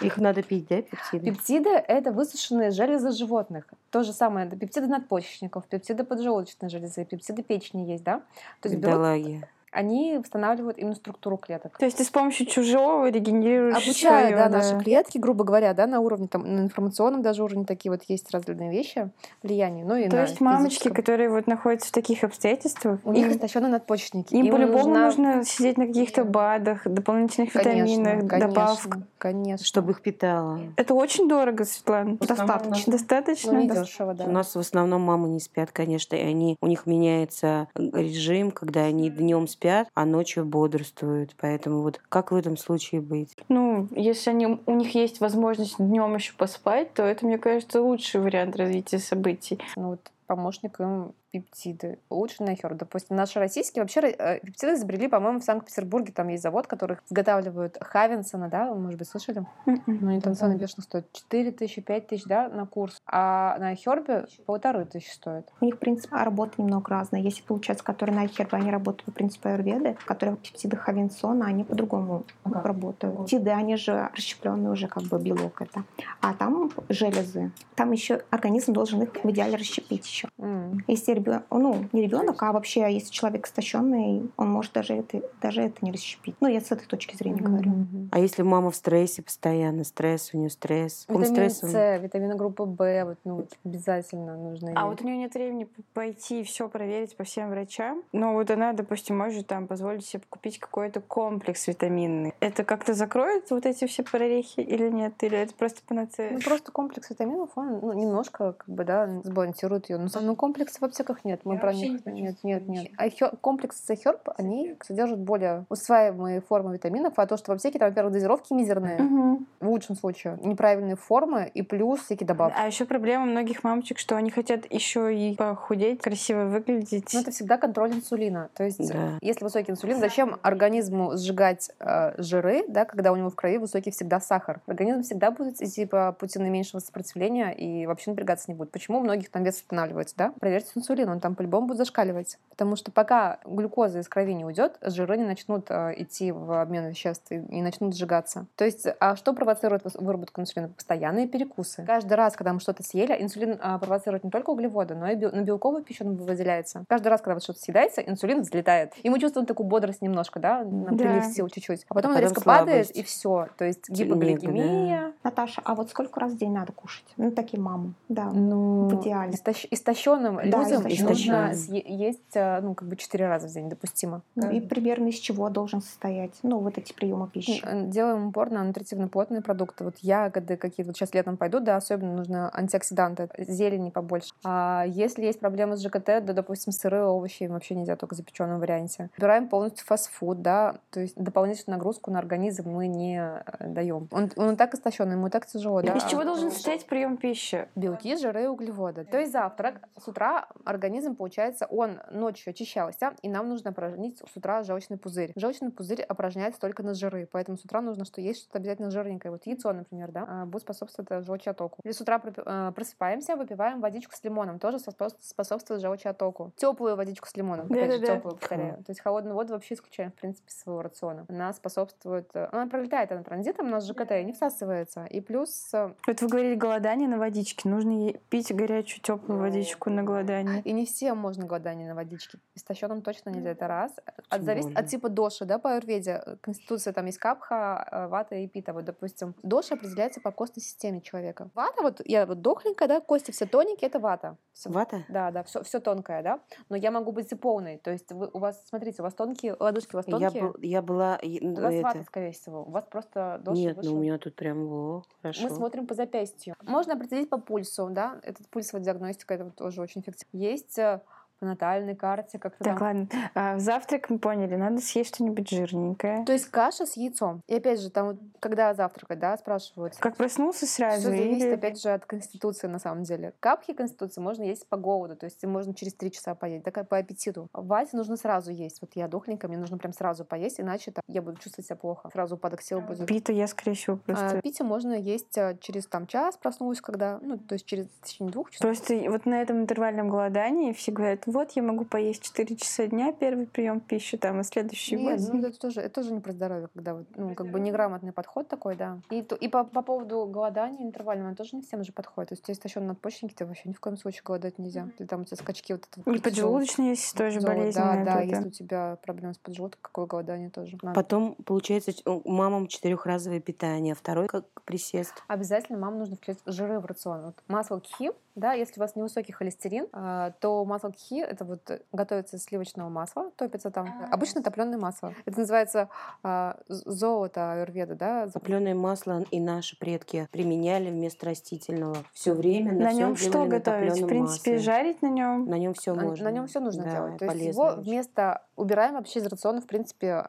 [SPEAKER 3] Их надо пить, да, пептиды?
[SPEAKER 2] Пептиды — это высушенные железы животных. То же самое, это пептиды надпочечников, пептиды поджелудочной железы, пептиды печени есть, да? То есть берут,
[SPEAKER 3] Бедолаги.
[SPEAKER 2] Они восстанавливают именно структуру клеток.
[SPEAKER 4] То есть ты с помощью чужого регенерируешь
[SPEAKER 2] Обучая,
[SPEAKER 4] своё,
[SPEAKER 2] да, наши клетки, грубо говоря, да, на уровне, там, на информационном даже уровне такие вот есть разные вещи, влияние, ну и
[SPEAKER 4] То
[SPEAKER 2] на
[SPEAKER 4] есть мамочки,
[SPEAKER 2] физическом.
[SPEAKER 4] которые вот находятся в таких обстоятельствах,
[SPEAKER 2] У них истощены надпочечники.
[SPEAKER 4] им
[SPEAKER 2] Им
[SPEAKER 4] по-любому
[SPEAKER 2] нужна-
[SPEAKER 4] нужно сидеть на каких-то БАДах, дополнительных витаминах,
[SPEAKER 2] конечно,
[SPEAKER 4] добавках.
[SPEAKER 2] конечно, конечно.
[SPEAKER 3] Чтобы их питало.
[SPEAKER 4] Это очень дорого, Светлана.
[SPEAKER 5] Достаточно.
[SPEAKER 4] Достаточно?
[SPEAKER 2] Ну, дешево, да.
[SPEAKER 3] У нас в основном мамы не спят, конечно, и они, у них меняется режим, когда они днем спят, а ночью бодрствуют. Поэтому вот как в этом случае быть?
[SPEAKER 4] Ну, если они, у них есть возможность днем еще поспать, то это, мне кажется, лучший вариант развития событий.
[SPEAKER 2] Ну, вот помощник им пептиды. Лучше на хер. Допустим, наши российские вообще э, пептиды изобрели, по-моему, в Санкт-Петербурге. Там есть завод, который изготавливают Хавенсона, да, вы, может быть, слышали?
[SPEAKER 4] М-м.
[SPEAKER 2] Ну, они там цены бешено стоят. 4 тысячи, 5 тысяч, да, на курс. А на Хербе полторы тысячи стоит.
[SPEAKER 5] У них принцип работы немного разный. Если, получается, которые на хербе, они работают по принципу аюрведы, которые пептиды Хавинсона, они по-другому работают. Пептиды, они же расщепленные уже как бы белок это. А там железы. Там еще организм должен их в идеале расщепить еще.
[SPEAKER 2] М.
[SPEAKER 5] Если ребенок, ну, не ребенок, а вообще, если человек истощенный, он может даже это, даже это не расщепить. Ну, я с этой точки зрения говорю.
[SPEAKER 2] Мгм.
[SPEAKER 3] А если мама в стрессе постоянно, стресс, у нее стресс,
[SPEAKER 2] Витамин
[SPEAKER 3] стрессе он-
[SPEAKER 2] С, витамины группы В, вот, ну, вот обязательно нужно
[SPEAKER 4] А вот у нее нет времени пойти и все проверить по всем врачам. Но вот она, допустим, может там позволить себе купить какой-то комплекс витаминный. Это как-то закроет вот эти все прорехи или нет? Или это просто панацея?
[SPEAKER 2] Ну, просто комплекс витаминов, он ну, немножко, как бы, да, сбалансирует ее. Но самого комплекса в аптеках нет. Мы про них нет, нет, нет. А хё- комплексы Herb, они содержат более усваиваемые формы витаминов, а то, что в аптеке, там, во-первых, дозировки мизерные,
[SPEAKER 4] Мгм.
[SPEAKER 2] в лучшем случае, неправильные формы и плюс всякие добавки.
[SPEAKER 4] А еще проблема многих мамочек, что они хотят еще и похудеть, красиво выглядеть.
[SPEAKER 2] Но это всегда контроль инсулина. То есть,
[SPEAKER 3] Да.
[SPEAKER 2] если высокий инсулин, зачем организму сжигать э, жиры, да, когда у него в крови высокий всегда сахар? Организм всегда будет идти по пути наименьшего сопротивления и вообще напрягаться не будет. Почему у многих там вес останавливается, да? Проверьте инсулин, он там по-любому будет зашкаливать. Потому что пока глюкоза из крови не уйдет, жиры не начнут э, идти в обмен веществ и не начнут сжигаться. То есть, а что провоцирует выработку инсулина? Постоянные перекусы. Каждый раз, когда мы что-то съели, инсулин а, провоцирует не только углеводы, но и на белковую пищу он выделяется. Каждый раз, когда вот что-то съедается, инсулин взлетает. И мы чувствуем такую бодрость немножко, да, на
[SPEAKER 4] Да.
[SPEAKER 2] прилив сил чуть-чуть. А потом
[SPEAKER 3] А
[SPEAKER 2] он
[SPEAKER 3] потом
[SPEAKER 2] резко
[SPEAKER 3] слабость.
[SPEAKER 2] падает, и все. То есть гипогликемия.
[SPEAKER 5] Наташа, а вот сколько раз в день надо кушать? Ну, такие мамы, да.
[SPEAKER 2] Ну,
[SPEAKER 5] В идеале.
[SPEAKER 2] истощ- истощенным
[SPEAKER 5] Да,
[SPEAKER 2] людям. Нужно есть, э, ну, как бы четыре раза в день допустимо.
[SPEAKER 5] Ну, и примерно из чего должен состоять, ну, вот эти приемы пищи.
[SPEAKER 2] Э, Делаем упор на нутритивно-плотные продукты. Вот ягоды какие-то, вот сейчас летом пойдут, да, особенно нужно антиоксиданты, зелени побольше. А если есть проблемы с ЖКТ, да, допустим, сырые овощи им вообще нельзя только в запеченном варианте. Убираем полностью фастфуд, да, то есть дополнительную нагрузку на организм мы не э, даем. Он, он и так истощенный, ему и так тяжело, да.
[SPEAKER 4] Из чего должен состоять прием пищи?
[SPEAKER 2] Белки, жиры и углеводы. То есть завтрак с утра организм, получается, он ночью очищался, и нам нужно опорожнить с утра желчный пузырь. Желчный пузырь опорожняется только на жиры, поэтому с утра нужно, что есть что-то обязательно жирненькое. Вот яйцо, например, да, а, будет способствовать желчеотоку. Или с утра э, просыпаемся, выпиваем водичку с лимоном, тоже способствует желчеотоку. Теплую водичку с лимоном, опять же, теплую, повторяю. То есть холодную воду вообще исключаем, в принципе, из своего рациона. Она способствует... Э, она пролетает, она транзитом, у нас ЖКТ не всасывается. И плюс... Э,
[SPEAKER 4] вот вы говорили голодание на водичке. Нужно пить горячую теплую водичку на голодание.
[SPEAKER 2] И не всем можно голодание на водичке. Истощенным точно нельзя, это раз. От, зависит от типа доши, да, по аюрведе. Конституция там есть капха, вата и пита. Вот, допустим, доша определяется по костной системе человека. Вата, вот я вот дохленькая, да, кости все тоненькие, это вата. Все,
[SPEAKER 3] вата?
[SPEAKER 2] Да, да, все, все тонкое, да. Но я могу быть и полной. То есть вы, у вас, смотрите, у вас тонкие, ладошки у вас тонкие.
[SPEAKER 3] Я, был, я была...
[SPEAKER 2] У вас это... вата, скорее всего. У вас просто дождь
[SPEAKER 3] Нет, ну у меня тут прям во, хорошо.
[SPEAKER 2] Мы смотрим по запястью. Можно определить по пульсу, да. Этот пульсовая диагностика, это тоже очень эффективно. Есть э, по натальной карте как-то
[SPEAKER 4] Так,
[SPEAKER 2] там.
[SPEAKER 4] ладно. А, завтрак мы поняли, надо съесть что-нибудь жирненькое.
[SPEAKER 2] То есть каша с яйцом. И опять же, там, вот, когда завтракать, да, спрашивают.
[SPEAKER 4] Как проснулся сразу?
[SPEAKER 2] Все зависит,
[SPEAKER 4] или...
[SPEAKER 2] опять же, от конституции, на самом деле. Капки конституции можно есть по голоду, то есть можно через три часа поесть, так по аппетиту. Вате нужно сразу есть. Вот я дохленькая, мне нужно прям сразу поесть, иначе там, я буду чувствовать себя плохо. Сразу упадок сил будет.
[SPEAKER 4] Пита я, скорее всего, просто...
[SPEAKER 2] А, пита можно есть а, через там час, проснулась, когда, ну, то есть через в течение двух часов.
[SPEAKER 4] Просто вот на этом интервальном голодании все говорят, вот, я могу поесть есть 4 часа дня первый прием пищи, там, и следующий
[SPEAKER 2] Нет, ну, это тоже, это тоже не про здоровье, когда вот, ну, как бы неграмотный подход такой, да. И, и по, по поводу голодания интервального, тоже не всем же подходит. То есть, если истощенный надпочечник, тебе вообще ни в коем случае голодать нельзя. Или там у тебя скачки вот это.
[SPEAKER 4] И поджелудочная есть тоже болезнь.
[SPEAKER 2] Да, да, если у тебя проблемы с поджелудком, какое голодание тоже.
[SPEAKER 3] Надо. Потом, получается, мамам четырехразовое питание, а второй как присест.
[SPEAKER 2] Обязательно мамам нужно включать жиры в рацион. Вот масло кхи, да, если у вас невысокий холестерин, а, то масло кхи это вот готовится из сливочного масла, топится там. А. Обычно топленое масло. Это называется а, золото аюрведа, да.
[SPEAKER 3] Топленое масло и наши предки применяли вместо растительного все время.
[SPEAKER 4] На, на нем что готовить? В принципе, масле. жарить на нем.
[SPEAKER 3] На нем все можно.
[SPEAKER 2] На нем все нужно да, делать. То есть его вместо убираем вообще из рациона, в принципе,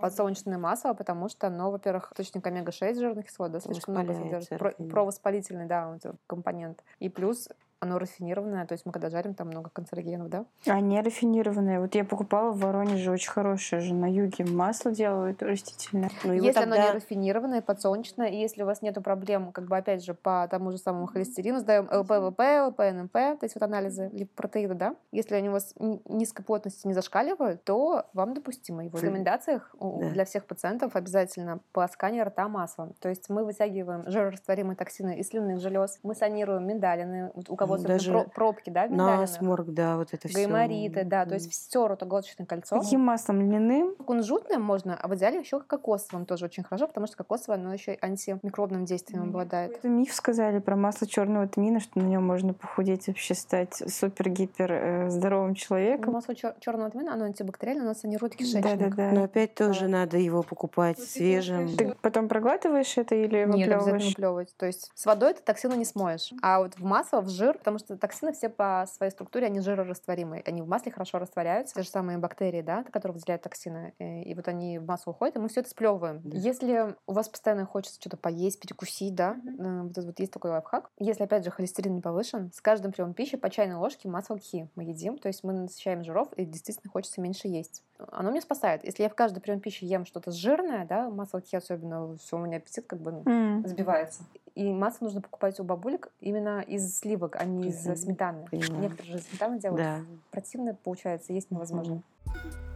[SPEAKER 2] подсолнечное масло, потому что оно, во-первых, источник омега-6 жирных кислот, да, слишком много содержит. Про, провоспалительный, да, компонент. И плюс оно рафинированное, то есть мы когда жарим, там много канцерогенов, да?
[SPEAKER 4] А не рафинированное. Вот я покупала в Воронеже очень хорошее же на юге масло делают растительное.
[SPEAKER 2] Ну, если тогда... оно не рафинированное, подсолнечное, и если у вас нет проблем, как бы опять же по тому же самому холестерину, сдаем ЛПВП, ЛПНМП, то есть вот анализы липопротеида, да? Если они у вас низкой плотности не зашкаливают, то вам допустимо. И в рекомендациях да. для всех пациентов обязательно полоскание рта маслом. То есть мы вытягиваем жирорастворимые токсины из слюнных желез, мы санируем миндалины. У кого вот Даже про- пробки, да,
[SPEAKER 3] насморк, да, вот это
[SPEAKER 2] все. Гаймориты, да, то есть все ротоглоточное кольцо.
[SPEAKER 4] Каким маслом льняным?
[SPEAKER 2] Кунжутное можно, а в идеале еще кокосовым тоже очень хорошо, потому что кокосовое, оно еще антимикробным действием обладает.
[SPEAKER 4] Это миф сказали про масло черного тмина, что на нем можно похудеть, вообще стать супер-гипер э, здоровым человеком.
[SPEAKER 2] Масло чер- черного тмина, оно антибактериальное, оно санирует кишечник.
[SPEAKER 4] Да, да, да.
[SPEAKER 3] Но опять тоже надо его покупать свежим.
[SPEAKER 4] Ты потом проглатываешь это или
[SPEAKER 2] выплевываешь? Нет, обязательно выплевывать. То есть с водой ты токсины не смоешь. А вот в масло, в жир, потому что токсины все по своей структуре, они жирорастворимые. Они в масле хорошо растворяются. Те же самые бактерии, да, которые выделяют токсины. Э, и вот они в масло уходят, и мы все это сплевываем. Да. Если у вас постоянно хочется что-то поесть, перекусить, да, mm-hmm. вот, вот есть такой лайфхак. Если, опять же, холестерин не повышен, с каждым приемом пищи по чайной ложке масло кхи мы едим. То есть мы насыщаем жиров, и действительно хочется меньше есть. Оно меня спасает. Если я в каждый прием пищи ем что-то жирное, да, масло кхи особенно, все, у меня аппетит как бы ну, mm. сбивается. И масло нужно покупать у бабулек именно из сливок, а не из сметаны. Понимаю. Некоторые же сметаны делают. Да. Противно получается, есть невозможно. Mm-hmm.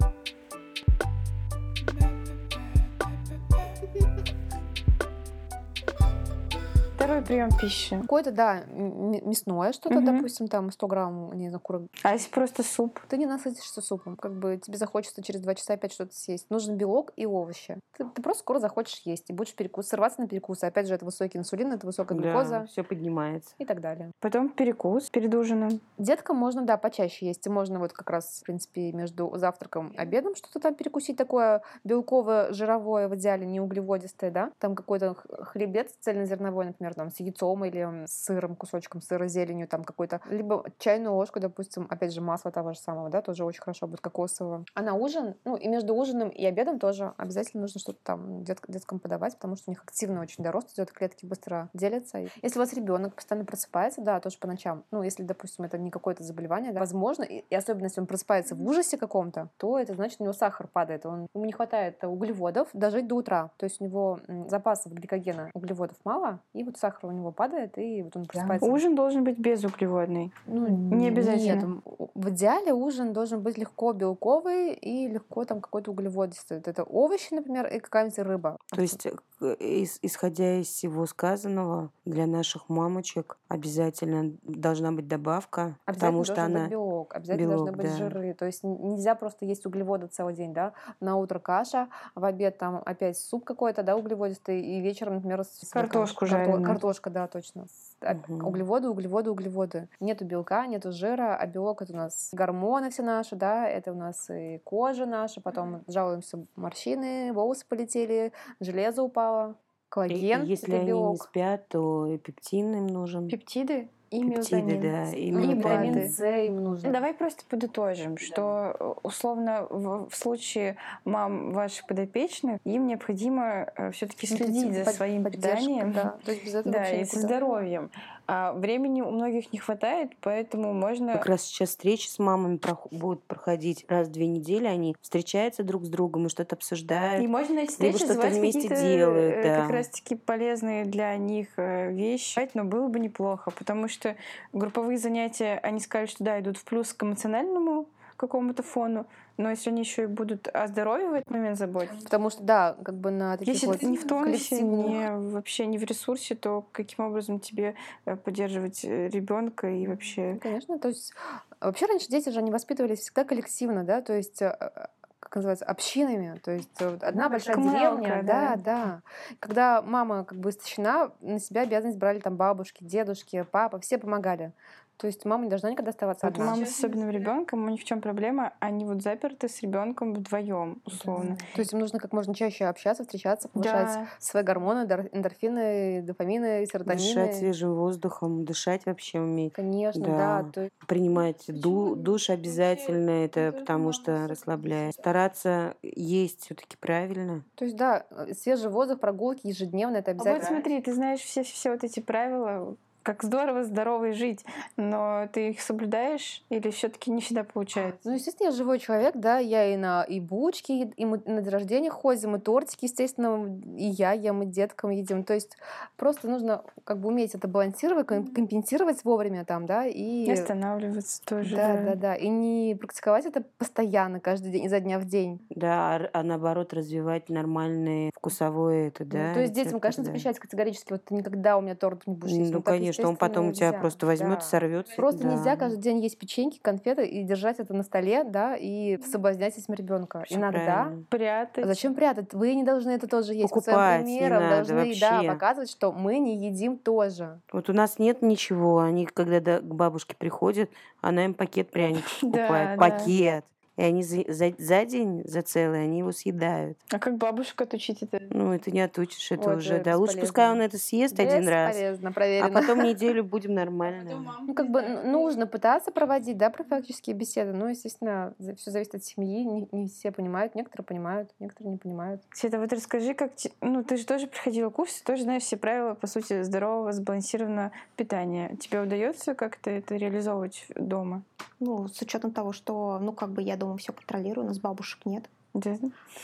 [SPEAKER 4] Второй прием пищи.
[SPEAKER 2] Какое-то, да, мясное что-то, угу. допустим, там 100 грамм, не знаю, курок.
[SPEAKER 4] А если просто суп?
[SPEAKER 2] Ты не насытишься супом. Как бы тебе захочется через 2 часа опять что-то съесть. Нужен белок и овощи. Ты, ты просто скоро захочешь есть и будешь перекус, сорваться на перекус. Опять же, это высокий инсулин, это высокая глюкоза. Да,
[SPEAKER 3] все поднимается.
[SPEAKER 2] И так далее.
[SPEAKER 4] Потом перекус перед ужином.
[SPEAKER 2] Деткам можно, да, почаще есть. И можно вот как раз, в принципе, между завтраком и обедом что-то там перекусить такое белковое, жировое, в идеале не углеводистое, да. Там какой-то хлебец цельнозерновой, например, например, там с яйцом или с сыром, кусочком сыра, зеленью, там какой-то, либо чайную ложку, допустим, опять же, масла того же самого, да, тоже очень хорошо будет кокосового. А на ужин, ну и между ужином и обедом тоже обязательно нужно что-то там дет, деткам подавать, потому что у них активно очень дорост идет, клетки быстро делятся. Если у вас ребенок постоянно просыпается, да, тоже по ночам, ну если, допустим, это не какое-то заболевание, да, возможно, и, и особенно если он просыпается в ужасе каком-то, то это значит, у него сахар падает, он, ему не хватает углеводов дожить до утра, то есть у него запасов гликогена углеводов мало, и вот сахар у него падает, и вот он просыпается.
[SPEAKER 4] Ужин должен быть безуглеводный.
[SPEAKER 2] Ну,
[SPEAKER 4] Не обязательно.
[SPEAKER 2] Нет, в идеале ужин должен быть легко белковый и легко там какой-то углеводистый. Вот Это овощи, например, и какая-нибудь рыба.
[SPEAKER 3] То есть, э, ис- исходя из всего сказанного, для наших мамочек обязательно должна быть добавка,
[SPEAKER 2] Обязательно
[SPEAKER 3] потому что
[SPEAKER 2] должен быть
[SPEAKER 3] она...
[SPEAKER 2] белок, обязательно
[SPEAKER 3] белок,
[SPEAKER 2] должны быть
[SPEAKER 3] да.
[SPEAKER 2] жиры. То есть нельзя просто есть углеводы целый день, да. На утро каша, в обед там опять суп какой-то, да, углеводистый, и вечером, например, с-
[SPEAKER 4] Картошку
[SPEAKER 2] карто-
[SPEAKER 4] жареную.
[SPEAKER 2] Картошка, да, точно.
[SPEAKER 3] Мгм.
[SPEAKER 2] Углеводы, углеводы, углеводы. Нету белка, нету жира, а белок это у нас гормоны все наши, да, это у нас и кожа наша, потом жалуемся морщины, волосы полетели, железо упало, коллаген,
[SPEAKER 3] и если они не
[SPEAKER 2] белок.
[SPEAKER 3] спят, то и пептин им нужен.
[SPEAKER 4] Пептиды
[SPEAKER 3] Пептиды, да, и
[SPEAKER 2] И
[SPEAKER 3] мелатонин.
[SPEAKER 2] витамин. С им нужно.
[SPEAKER 4] Давай просто подытожим, что э, условно в, в случае мам ваших подопечных им необходимо все-таки следить за
[SPEAKER 2] Под-
[SPEAKER 4] своим
[SPEAKER 2] поддержка,
[SPEAKER 4] питанием.
[SPEAKER 2] Да, то есть без этого
[SPEAKER 4] Да, и со
[SPEAKER 2] никуда.
[SPEAKER 4] здоровьем. А времени у многих не хватает, поэтому можно...
[SPEAKER 3] Как раз сейчас встречи с мамами будут проходить раз в две недели. Они встречаются друг с другом и что-то обсуждают.
[SPEAKER 4] И можно эти встречи
[SPEAKER 3] что-то вместе делают,
[SPEAKER 4] э,
[SPEAKER 3] да.
[SPEAKER 4] как раз-таки полезные для них э, вещи. Но было бы неплохо, потому что групповые занятия, они сказали, что да, идут в плюс к эмоциональному какому-то фону, но если они еще и будут о здоровье в этот момент заботиться,
[SPEAKER 2] Потому что, да, как бы на таких
[SPEAKER 4] если
[SPEAKER 2] вот
[SPEAKER 4] ты не в тонусе, не, вообще не в ресурсе, то каким образом тебе э, поддерживать ребенка и вообще...
[SPEAKER 2] Ну, Конечно, то есть вообще раньше дети же они воспитывались всегда коллективно, да, то есть э, э, как называется, общинами, то есть э, одна большая
[SPEAKER 4] Коммуналка,
[SPEAKER 2] деревня,
[SPEAKER 4] да.
[SPEAKER 2] да, да. Когда мама как бы истощена, на себя обязанность брали там бабушки, дедушки, папа, все помогали. То есть мама не должна никогда оставаться
[SPEAKER 4] Вот
[SPEAKER 2] одна.
[SPEAKER 4] мама с особенным ребенком, у них в чем проблема? Они вот заперты с ребенком вдвоем, условно.
[SPEAKER 2] То есть им нужно как можно чаще общаться, встречаться, повышать
[SPEAKER 4] Да.
[SPEAKER 2] свои гормоны, эндорфины, дофамины, серотонины.
[SPEAKER 3] Дышать свежим воздухом, дышать вообще уметь.
[SPEAKER 2] Конечно,
[SPEAKER 3] Да.
[SPEAKER 2] да. то
[SPEAKER 3] Принимать ду- душ обязательно, это потому что расслабляет. Стараться есть все-таки правильно.
[SPEAKER 2] То есть, да, свежий воздух, прогулки ежедневно, это
[SPEAKER 4] А вот
[SPEAKER 2] обязательно.
[SPEAKER 4] смотри, ты знаешь все, все вот эти правила, как здорово здоровой жить, но ты их соблюдаешь или все-таки не всегда получается?
[SPEAKER 2] Ну, естественно, я живой человек, да, я и на и булочки, и мы на день рождения ходим, и тортики, естественно, и я ем, и деткам едим. То есть просто нужно как бы уметь это балансировать, ком- компенсировать вовремя там, да, и...
[SPEAKER 4] И останавливаться тоже.
[SPEAKER 2] Да, да, да. И не практиковать это постоянно, каждый день, изо дня в день.
[SPEAKER 3] Да, а- наоборот развивать нормальные вкусовое это,
[SPEAKER 2] Ну,
[SPEAKER 3] да.
[SPEAKER 2] то есть детям,
[SPEAKER 3] рецепторы,
[SPEAKER 2] конечно,
[SPEAKER 3] да.
[SPEAKER 2] запрещать категорически. Вот ты никогда у меня торт не будешь есть.
[SPEAKER 3] Ну,
[SPEAKER 2] Вот
[SPEAKER 3] конечно, он потом у
[SPEAKER 2] естественно,
[SPEAKER 3] тебя
[SPEAKER 2] нельзя.
[SPEAKER 3] просто возьмет,
[SPEAKER 2] Да.
[SPEAKER 3] сорвется.
[SPEAKER 2] Просто
[SPEAKER 3] да.
[SPEAKER 2] нельзя каждый день есть печеньки, конфеты и держать это на столе, да, и соблазнять этим ребенка.
[SPEAKER 3] Всё
[SPEAKER 2] Иногда
[SPEAKER 3] правильно.
[SPEAKER 4] Прятать.
[SPEAKER 2] Зачем прятать? Вы не должны это тоже есть.
[SPEAKER 3] Покупать не
[SPEAKER 2] примером
[SPEAKER 3] надо
[SPEAKER 2] должны да,
[SPEAKER 3] вообще.
[SPEAKER 2] показывать, что мы не едим тоже.
[SPEAKER 3] Вот у нас нет ничего. Они, когда к бабушке приходят, она им пакет пряников
[SPEAKER 4] Да,
[SPEAKER 3] покупает.
[SPEAKER 4] да.
[SPEAKER 3] Пакет. И они за, за- за день, за целый, они его съедают.
[SPEAKER 4] А как бабушек отучить это?
[SPEAKER 3] Ну, это не отучишь, это
[SPEAKER 2] Ой,
[SPEAKER 3] уже. Да, лучше пускай он
[SPEAKER 2] бесполезно.
[SPEAKER 3] это съест один раз.
[SPEAKER 2] Бесполезно,
[SPEAKER 3] А
[SPEAKER 2] проверено.
[SPEAKER 3] потом неделю будем нормально.
[SPEAKER 2] Ну, как бы н- нужно пытаться проводить, да, профилактические беседы. Ну, естественно, все зависит от семьи. Не, не все понимают, некоторые понимают, некоторые не понимают.
[SPEAKER 4] Света, вот расскажи, как... Ну, ты же тоже проходила курсы, тоже знаешь все правила, по сути, здорового, сбалансированного питания. Тебе удается как-то это реализовывать дома?
[SPEAKER 5] Ну, с учетом того, что, ну, как бы я дома все контролирую, у нас бабушек нет,
[SPEAKER 4] Да.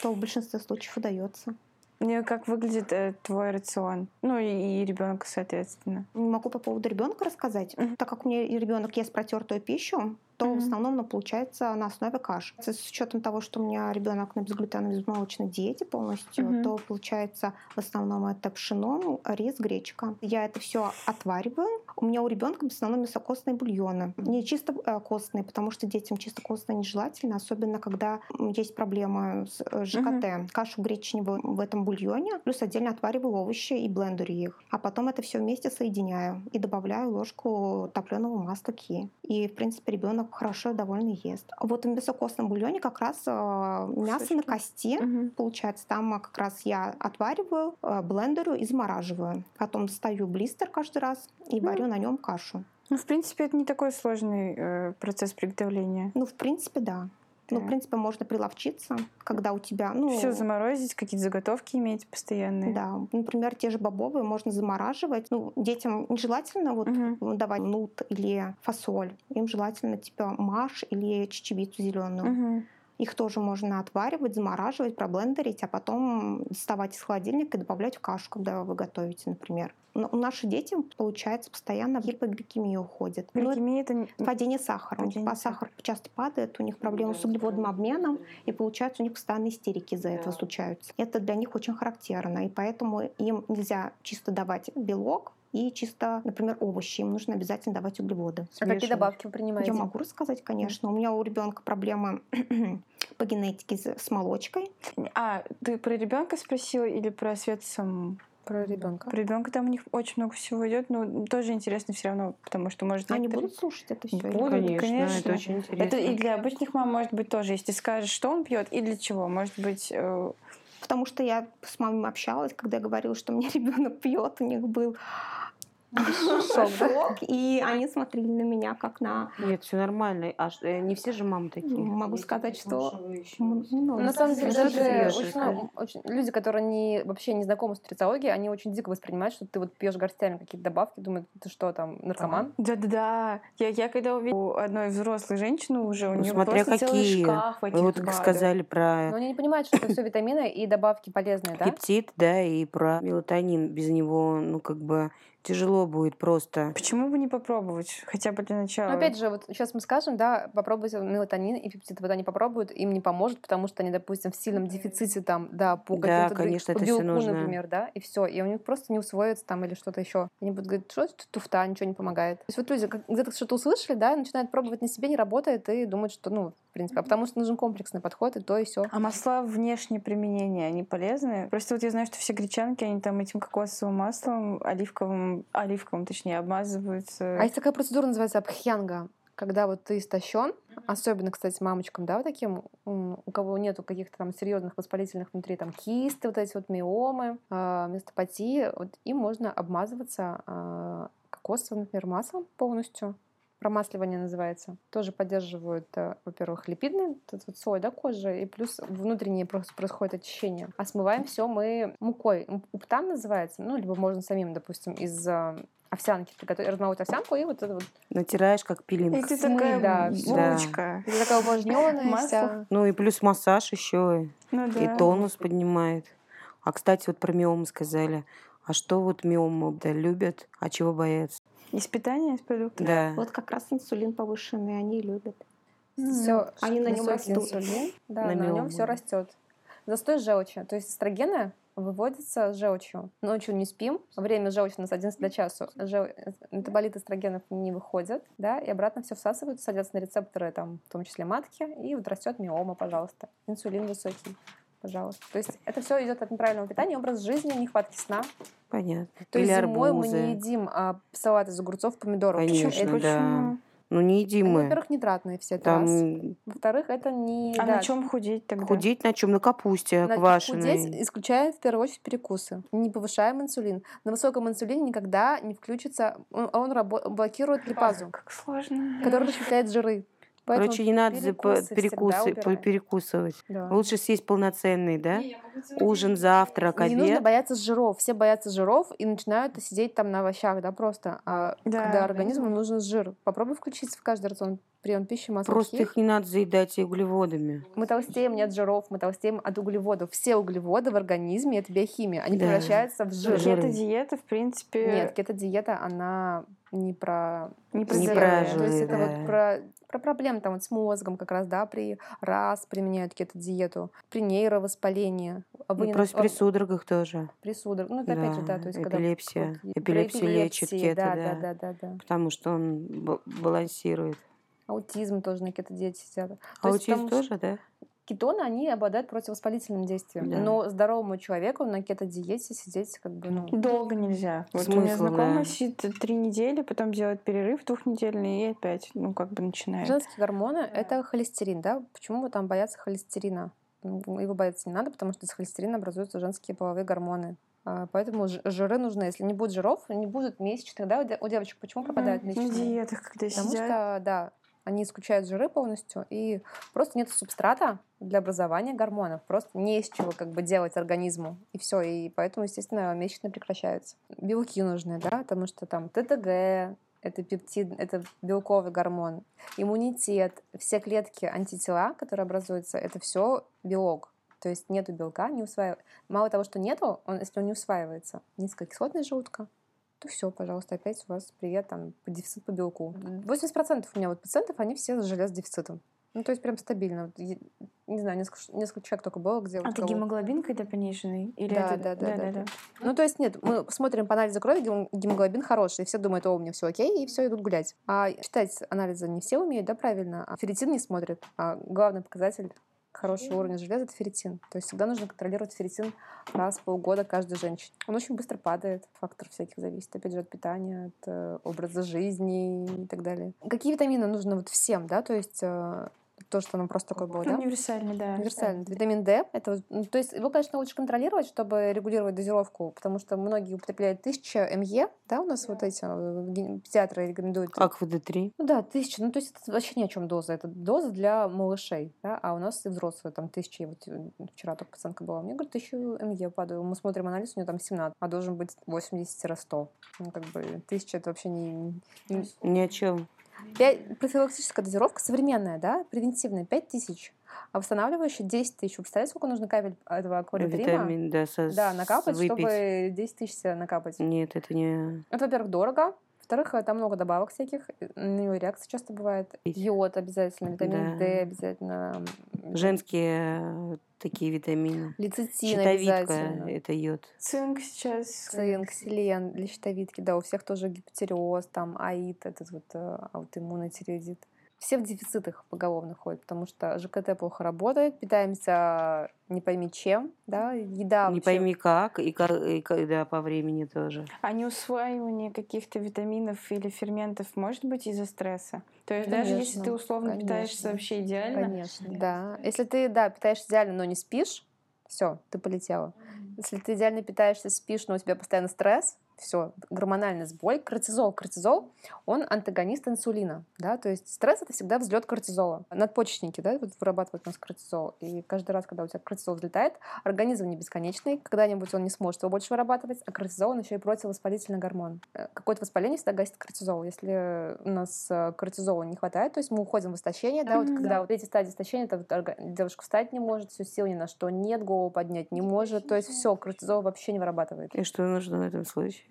[SPEAKER 5] то в большинстве случаев удается.
[SPEAKER 4] И как выглядит э, твой рацион? Ну, и, ребенка, соответственно.
[SPEAKER 5] Не могу по поводу ребенка рассказать,
[SPEAKER 4] Мгм.
[SPEAKER 5] так как у меня ребенок ест протертую пищу, то
[SPEAKER 4] Мгм.
[SPEAKER 5] в основном она получается на основе каш. С учетом того, что у меня ребенок на безглютеновой безмолочной диете полностью,
[SPEAKER 4] Мгм.
[SPEAKER 5] то получается в основном это пшено, рис, гречка. Я это все отвариваю, У меня у ребенка в основном мясокостные бульоны. Не чисто э, костные, потому что детям чисто костные нежелательно, особенно когда есть проблема с э, ЖКТ. Кашу гречневую в этом бульоне, плюс отдельно отвариваю овощи и блендерю их. А потом это все вместе соединяю и добавляю ложку топленого масла ки. И, в принципе, ребенок хорошо довольно ест. Вот в мясокостном бульоне как раз э, мясо на кости,
[SPEAKER 4] Мгм.
[SPEAKER 5] получается. Там как раз я отвариваю, блендерю и замораживаю. Потом достаю блистер каждый раз и варю на нем кашу.
[SPEAKER 4] Ну, в принципе, это не такой сложный э, процесс приготовления.
[SPEAKER 5] Ну, в принципе, да. Ну, в
[SPEAKER 4] Да.
[SPEAKER 5] принципе, можно приловчиться, когда у тебя, ну,
[SPEAKER 4] Все заморозить, какие-то заготовки иметь постоянные.
[SPEAKER 5] да, например, те же бобовые можно замораживать. Ну, детям нежелательно вот
[SPEAKER 4] Мгм.
[SPEAKER 5] давать нут или фасоль. Им желательно типа маш или чечевицу зеленую.
[SPEAKER 4] Мгм.
[SPEAKER 5] Их тоже можно отваривать, замораживать, проблендерить, а потом доставать из холодильника и добавлять в кашу, когда вы готовите, например. Но наши дети, получается, постоянно в гипогликемию уходят. Ну,
[SPEAKER 4] Гликемия это...
[SPEAKER 5] Падение сахара.
[SPEAKER 4] Падение
[SPEAKER 5] По сахар часто падает, у них проблемы с углеводным обменом, и получается у них постоянные истерики из-за этого случаются. Это для них очень характерно, и поэтому им нельзя чисто давать белок и чисто, например, овощи. Им нужно обязательно давать углеводы.
[SPEAKER 2] А какие
[SPEAKER 3] Смешивать.
[SPEAKER 2] добавки вы принимаете?
[SPEAKER 5] Я могу рассказать, конечно. У меня у ребенка проблемы по генетике с молочкой.
[SPEAKER 4] А, ты про ребенка спросила или про Свету саму?
[SPEAKER 2] Про ребенка.
[SPEAKER 4] Про ребенка там у них очень много всего идет, но тоже интересно все равно, потому что может
[SPEAKER 5] Они
[SPEAKER 4] некоторые-
[SPEAKER 5] будут слушать это все?
[SPEAKER 4] Будут,
[SPEAKER 3] Конечно,
[SPEAKER 4] конечно.
[SPEAKER 3] это очень интересно.
[SPEAKER 4] Это и для обычных мам может быть тоже, если скажешь, что он пьет и для чего. Может быть, э,
[SPEAKER 5] Потому что я с мамой общалась, когда я говорила, что у меня ребенок пьет, у них был
[SPEAKER 2] Шок, да?
[SPEAKER 5] шок, и они смотрели на меня как на
[SPEAKER 3] Нет, все нормально. А ш- э, не все же мамы такие.
[SPEAKER 5] Могу сказать, что м,
[SPEAKER 2] Ну,
[SPEAKER 5] ну,
[SPEAKER 2] на самом деле, даже очень, ну, очень- люди, которые не, вообще не знакомы с нутрициологией, они очень дико воспринимают, что ты вот пьешь горстями какие-то добавки, думают, ты что там, наркоман?
[SPEAKER 4] да-да-да. Я, я когда увидела одной взрослой женщины уже, у
[SPEAKER 3] Ну,
[SPEAKER 4] нее
[SPEAKER 3] смотря
[SPEAKER 4] просто целый
[SPEAKER 3] какие.
[SPEAKER 4] шкаф
[SPEAKER 3] Вы
[SPEAKER 4] этих
[SPEAKER 3] вот как
[SPEAKER 4] БАДов.
[SPEAKER 3] сказали
[SPEAKER 2] Но
[SPEAKER 3] про
[SPEAKER 2] они не понимают, что это все витамины и добавки полезные, да?
[SPEAKER 3] пептид, да, и про мелатонин. Без него, ну, как бы тяжело будет просто.
[SPEAKER 4] Почему бы не попробовать? Хотя бы для начала.
[SPEAKER 2] Но опять же, вот сейчас мы скажем, да, попробуйте мелатонин и пептид. Вот они попробуют, им не поможет, потому что они, допустим, в сильном дефиците там, да, по
[SPEAKER 3] Да,
[SPEAKER 2] каким-то друг-
[SPEAKER 3] конечно,
[SPEAKER 2] по
[SPEAKER 3] это всё
[SPEAKER 2] белку,
[SPEAKER 3] нужно.
[SPEAKER 2] например, да, и все, и у них просто не усвоится там или что-то еще. Они будут говорить, что это туфта, ничего не помогает. То есть вот люди где-то что-то услышали, да, начинают пробовать на себе, не работает, и думают, что, ну, в принципе, а потому что нужен комплексный подход, и то, и все.
[SPEAKER 4] А масла внешнее применение, они полезны? Просто вот я знаю, что все гречанки, они там этим кокосовым маслом, оливковым, оливковым, точнее, обмазываются.
[SPEAKER 2] А есть такая процедура, называется абхьянга, когда вот ты истощен, особенно, кстати, мамочкам, да, вот таким, у кого нету каких-то там серьезных воспалительных внутри, там кисты, вот эти вот миомы, э, мастопатии, вот им можно обмазываться э, кокосовым, например, маслом полностью. Промасливание называется. Тоже поддерживают, э, во-первых, липидный этот вот слой да, кожи, и плюс внутреннее происходит очищение. А смываем все мы мукой. Уптан называется, ну, либо можно самим, допустим, из э, овсянки приготовить, размолоть овсянку и вот это вот
[SPEAKER 3] Натираешь как
[SPEAKER 4] И
[SPEAKER 3] пилинг.
[SPEAKER 4] ты
[SPEAKER 2] смыть,
[SPEAKER 4] такая
[SPEAKER 2] да,
[SPEAKER 4] булочка.
[SPEAKER 2] Ты такая увлажненная вся.
[SPEAKER 3] Ну и плюс массаж еще
[SPEAKER 4] Ну
[SPEAKER 3] и
[SPEAKER 4] да.
[SPEAKER 3] тонус поднимает. А кстати, вот про миомы сказали. А что вот миомы да, любят, а чего боятся?
[SPEAKER 4] Из питания, из продуктов?
[SPEAKER 3] Да.
[SPEAKER 5] Вот как раз инсулин повышенный, они любят.
[SPEAKER 2] Все,
[SPEAKER 5] Они на нем растут.
[SPEAKER 2] инсулин, да,
[SPEAKER 3] На
[SPEAKER 2] на, нем все растет. Застой желчи. То есть эстрогены выводятся с желчью. Ночью не спим, время желчи у нас 11 до часу. Жел- Метаболит эстрогенов не выходит, да, и обратно все всасывают, садятся на рецепторы, там, в том числе матки, и вот растет миома, пожалуйста. Инсулин высокий, пожалуйста. То есть это все идет от неправильного питания, образ жизни, нехватки сна.
[SPEAKER 3] Понятно.
[SPEAKER 2] То
[SPEAKER 3] Или
[SPEAKER 2] есть зимой
[SPEAKER 3] арбузы.
[SPEAKER 2] мы не едим а, салат из огурцов, помидоров.
[SPEAKER 3] Конечно,
[SPEAKER 2] Это-
[SPEAKER 4] Почему?
[SPEAKER 3] Ну не едим мы.
[SPEAKER 2] во-первых, нитратные все, это раз.
[SPEAKER 3] Там
[SPEAKER 2] Во-вторых, это не...
[SPEAKER 4] А
[SPEAKER 2] да,
[SPEAKER 4] на чем худеть тогда?
[SPEAKER 3] худеть на чем? На капусте
[SPEAKER 2] на
[SPEAKER 3] квашеной.
[SPEAKER 2] худеть, исключая в первую очередь перекусы. Не повышаем инсулин. На высоком инсулине никогда не включится, он, он рабо- блокирует липазу,
[SPEAKER 4] Как сложно.
[SPEAKER 2] который расщепляет жиры. Поэтому
[SPEAKER 3] Короче, не надо
[SPEAKER 2] перекусы всегда
[SPEAKER 3] перекусы, перекусывать.
[SPEAKER 2] Да.
[SPEAKER 3] Лучше съесть полноценный, да? Ужин, завтрак,
[SPEAKER 2] Не нужно
[SPEAKER 3] обед.
[SPEAKER 2] бояться жиров. Все боятся жиров и начинают сидеть там на овощах, да, просто. А
[SPEAKER 4] Да.
[SPEAKER 2] когда организму нужен жир, попробуй включить в каждый рацион прием пищи масло
[SPEAKER 3] Просто их не надо заедать и углеводами.
[SPEAKER 2] Мы толстеем не от жиров, мы толстеем от углеводов. Все углеводы в организме — это биохимия. Они
[SPEAKER 3] Да.
[SPEAKER 2] превращаются в жир.
[SPEAKER 4] Кето-диета, в принципе,
[SPEAKER 2] Нет, кето-диета, она не про
[SPEAKER 4] не про
[SPEAKER 3] Не про
[SPEAKER 2] То есть
[SPEAKER 3] жиры,
[SPEAKER 2] это
[SPEAKER 3] да.
[SPEAKER 2] вот про, про проблемы там вот с мозгом как раз, да, при раз применяют кето-диету, при нейровоспалении а вы
[SPEAKER 3] Ну, просто
[SPEAKER 2] на-
[SPEAKER 3] при судорогах тоже.
[SPEAKER 2] при судорогах. Ну, это опять же, да, то есть когда...
[SPEAKER 3] эпилепсия.
[SPEAKER 2] при
[SPEAKER 3] лечат
[SPEAKER 2] эпилепсии,
[SPEAKER 3] кето,
[SPEAKER 2] да,
[SPEAKER 3] да.
[SPEAKER 2] да, да, да, да.
[SPEAKER 3] Потому что он балансирует.
[SPEAKER 2] Аутизм тоже на кето-диете сидят. То есть
[SPEAKER 3] Аутизм
[SPEAKER 2] потому что
[SPEAKER 3] тоже, да?
[SPEAKER 2] Кетоны, они обладают противовоспалительным действием.
[SPEAKER 3] Да.
[SPEAKER 2] Но здоровому человеку на кето-диете сидеть как бы, ну...
[SPEAKER 4] Долго нельзя. Вот у меня знакомая
[SPEAKER 3] да.
[SPEAKER 4] сидит три недели, потом делает перерыв двухнедельный и опять, ну, как бы начинает.
[SPEAKER 2] Женские гормоны — это холестерин, да? Почему там боятся холестерина? М, Его бояться не надо, потому что из холестерина образуются женские половые гормоны. А, Поэтому жиры нужны. Если не будет жиров, не будет месячных, да, у де- у девочек почему пропадают
[SPEAKER 4] Мгм. На
[SPEAKER 2] месячные?
[SPEAKER 4] диетах, когда
[SPEAKER 2] Потому
[SPEAKER 4] сидят.
[SPEAKER 2] что, да, они исключают жиры полностью, и просто нет субстрата для образования гормонов. Просто не из чего как бы делать организму. И все. И поэтому, естественно, месячные прекращаются. Белки нужны, да, потому что там ТТГ, это пептид, это белковый гормон, иммунитет, все клетки антитела, которые образуются, это все белок. То есть нету белка, не усваивается. Мало того, что нету, он, если он не усваивается, низкокислотность желудка, то все, пожалуйста, опять у вас привет, там, по дефицит по белку. 80% у меня вот пациентов, они все с железодефицитом. Ну, то есть прям стабильно. Не знаю, несколько, несколько человек только было, где...
[SPEAKER 4] А
[SPEAKER 2] вот
[SPEAKER 4] это
[SPEAKER 2] кого-
[SPEAKER 4] гемоглобин какой-то пониженный? Или
[SPEAKER 2] Да,
[SPEAKER 4] это...
[SPEAKER 2] да, да, да, да. Ну, то есть нет, мы смотрим по анализу крови, гем- гемоглобин хороший, и все думают, о, у меня все окей, и все идут гулять. А читать анализы не все умеют, да, правильно, а ферритин не смотрят. А главный показатель хорошего уровня железа — это ферритин. То есть всегда нужно контролировать ферритин раз в полгода каждой женщине. Он очень быстро падает, фактор всяких зависит, опять же, от питания, от э, образа жизни и так далее. Какие витамины нужны вот всем, да, то есть э, то, что нам просто такое было, да?
[SPEAKER 4] Универсальный, да.
[SPEAKER 2] Универсальный. Витамин D. Это, ну, то есть его, конечно, лучше контролировать, чтобы регулировать дозировку, потому что многие употребляют 1000 МЕ, да, у нас вот эти э, педиатры рекомендуют.
[SPEAKER 3] Аква Д3.
[SPEAKER 2] Ну да, 1000. Ну то есть это вообще ни о чем доза. Это доза для малышей, да, а у нас и взрослые там 1000. Вот э, вчера только пациентка была. Мне говорит, 1000 МЕ падаю. Мы смотрим анализ, у нее там 17, а должен быть 80-100. Ну как бы 1000 это вообще не, не-
[SPEAKER 3] Ни о чем.
[SPEAKER 2] Пять- профилактическая дозировка современная, да, превентивная, 5000, а восстанавливающая 10 тысяч. Представляете, сколько нужно капель этого акваритрима?
[SPEAKER 3] Витамин, да, со,
[SPEAKER 2] Да, накапать,
[SPEAKER 3] выпить.
[SPEAKER 2] чтобы 10 тысяч накапать.
[SPEAKER 3] Нет, это не...
[SPEAKER 2] Это, во-первых, дорого. Во-вторых, там много добавок всяких. э, На него реакция часто бывает. Йод обязательно, витамин
[SPEAKER 3] Да.
[SPEAKER 2] D обязательно.
[SPEAKER 3] Женские такие витамины.
[SPEAKER 2] Лецитин
[SPEAKER 3] Щитовидка это йод.
[SPEAKER 4] Цинк сейчас.
[SPEAKER 2] Цинк, селен для щитовидки, да, у всех тоже гипотереоз, там аид, этот вот э, аутоиммунный тиреоидит. Все в дефицитах поголовно ходят, потому что ЖКТ плохо работает, питаемся не пойми чем, да, еда
[SPEAKER 3] Не
[SPEAKER 2] вообще-
[SPEAKER 3] пойми как, и, и когда по времени тоже.
[SPEAKER 4] А неусваивание каких-то витаминов или ферментов может быть из-за стресса? То есть даже если
[SPEAKER 2] Конечно,
[SPEAKER 4] ты условно питаешься
[SPEAKER 2] конечно.
[SPEAKER 4] вообще идеально,
[SPEAKER 2] Конечно, да. Если ты, да, питаешься идеально, но не спишь, все, ты полетела. Если ты идеально питаешься, спишь, но у тебя постоянно стресс, все, гормональный сбой, кортизол. Кортизол, он антагонист инсулина, да, то есть стресс — это всегда взлет кортизола. Надпочечники, да, вот вырабатывают у нас кортизол, и каждый раз, когда у тебя кортизол взлетает, организм не бесконечный, когда-нибудь он не сможет его больше вырабатывать, а кортизол, он еще и противовоспалительный гормон. Э, Какое-то воспаление всегда гасит кортизол. Если у нас э, кортизола не хватает, то есть мы уходим в истощение, да, вот
[SPEAKER 4] Мгм.
[SPEAKER 2] когда вот эти стадии истощения, это вот орга- девушка встать не может, все сил ни на что нет, голову поднять не может, то есть все, кортизол вообще не вырабатывает.
[SPEAKER 3] И что нужно в этом случае?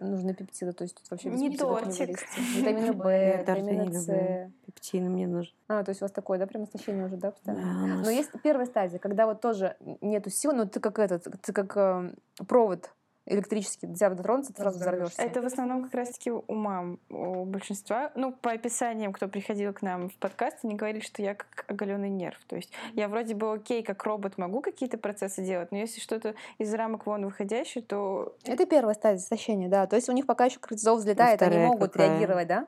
[SPEAKER 2] Нужны пептиды, то есть тут вообще без
[SPEAKER 4] Не
[SPEAKER 2] не
[SPEAKER 4] тортик.
[SPEAKER 2] вылезти. Витамины
[SPEAKER 3] не
[SPEAKER 2] витамины. С.
[SPEAKER 3] Пептины мне нужны.
[SPEAKER 2] А, то есть у вас такое, да, прям истощение уже, да,
[SPEAKER 3] Да,
[SPEAKER 2] постоянно?
[SPEAKER 3] нас-
[SPEAKER 2] Но есть первая стадия, когда вот тоже нету сил, но ты как этот, ты как э, провод электрический, до тебя дотронуться, ты сразу взорвешься.
[SPEAKER 4] Это в основном как раз-таки у мам, у большинства. Ну, по описаниям, кто приходил к нам в подкаст, они говорили, что я как оголенный нерв. То есть я вроде бы окей, как робот могу какие-то процессы делать, но если что-то из рамок вон выходящее, то
[SPEAKER 2] Это первая стадия истощения, да. То есть у них пока еще кортизол взлетает, они могут
[SPEAKER 3] какая?
[SPEAKER 2] реагировать, да.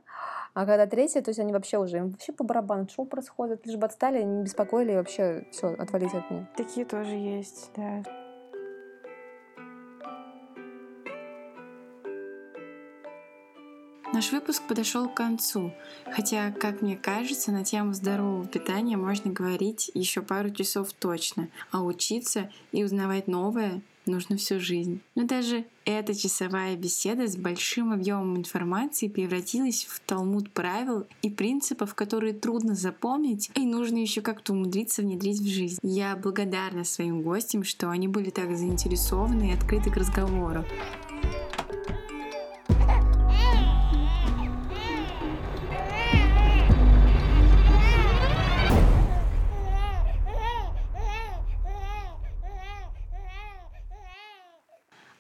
[SPEAKER 2] А когда третья, то есть они вообще уже, им вообще по барабану, что происходит, лишь бы отстали, не беспокоили, и вообще все, отвалите от меня.
[SPEAKER 4] такие тоже есть, да.
[SPEAKER 1] Наш выпуск подошел к концу, хотя, как мне кажется, на тему здорового питания можно говорить еще пару часов точно, а учиться и узнавать новое нужно всю жизнь. Но даже эта часовая беседа с большим объемом информации превратилась в талмуд правил и принципов, которые трудно запомнить и нужно еще как-то умудриться внедрить в жизнь. Я благодарна своим гостям, что они были так заинтересованы и открыты к разговору.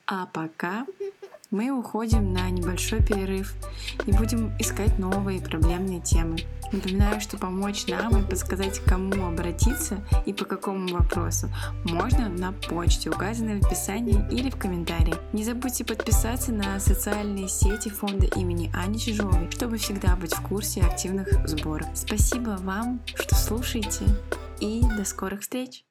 [SPEAKER 1] А пока мы уходим на небольшой перерыв и будем искать новые проблемные темы. Напоминаю, что помочь нам и подсказать, кому обратиться и по какому вопросу можно на почте, указанной в описании или в комментарии. Не забудьте подписаться на социальные сети фонда имени Ани Чижовой, чтобы всегда быть в курсе активных сборов. Спасибо вам, что слушаете и до скорых встреч!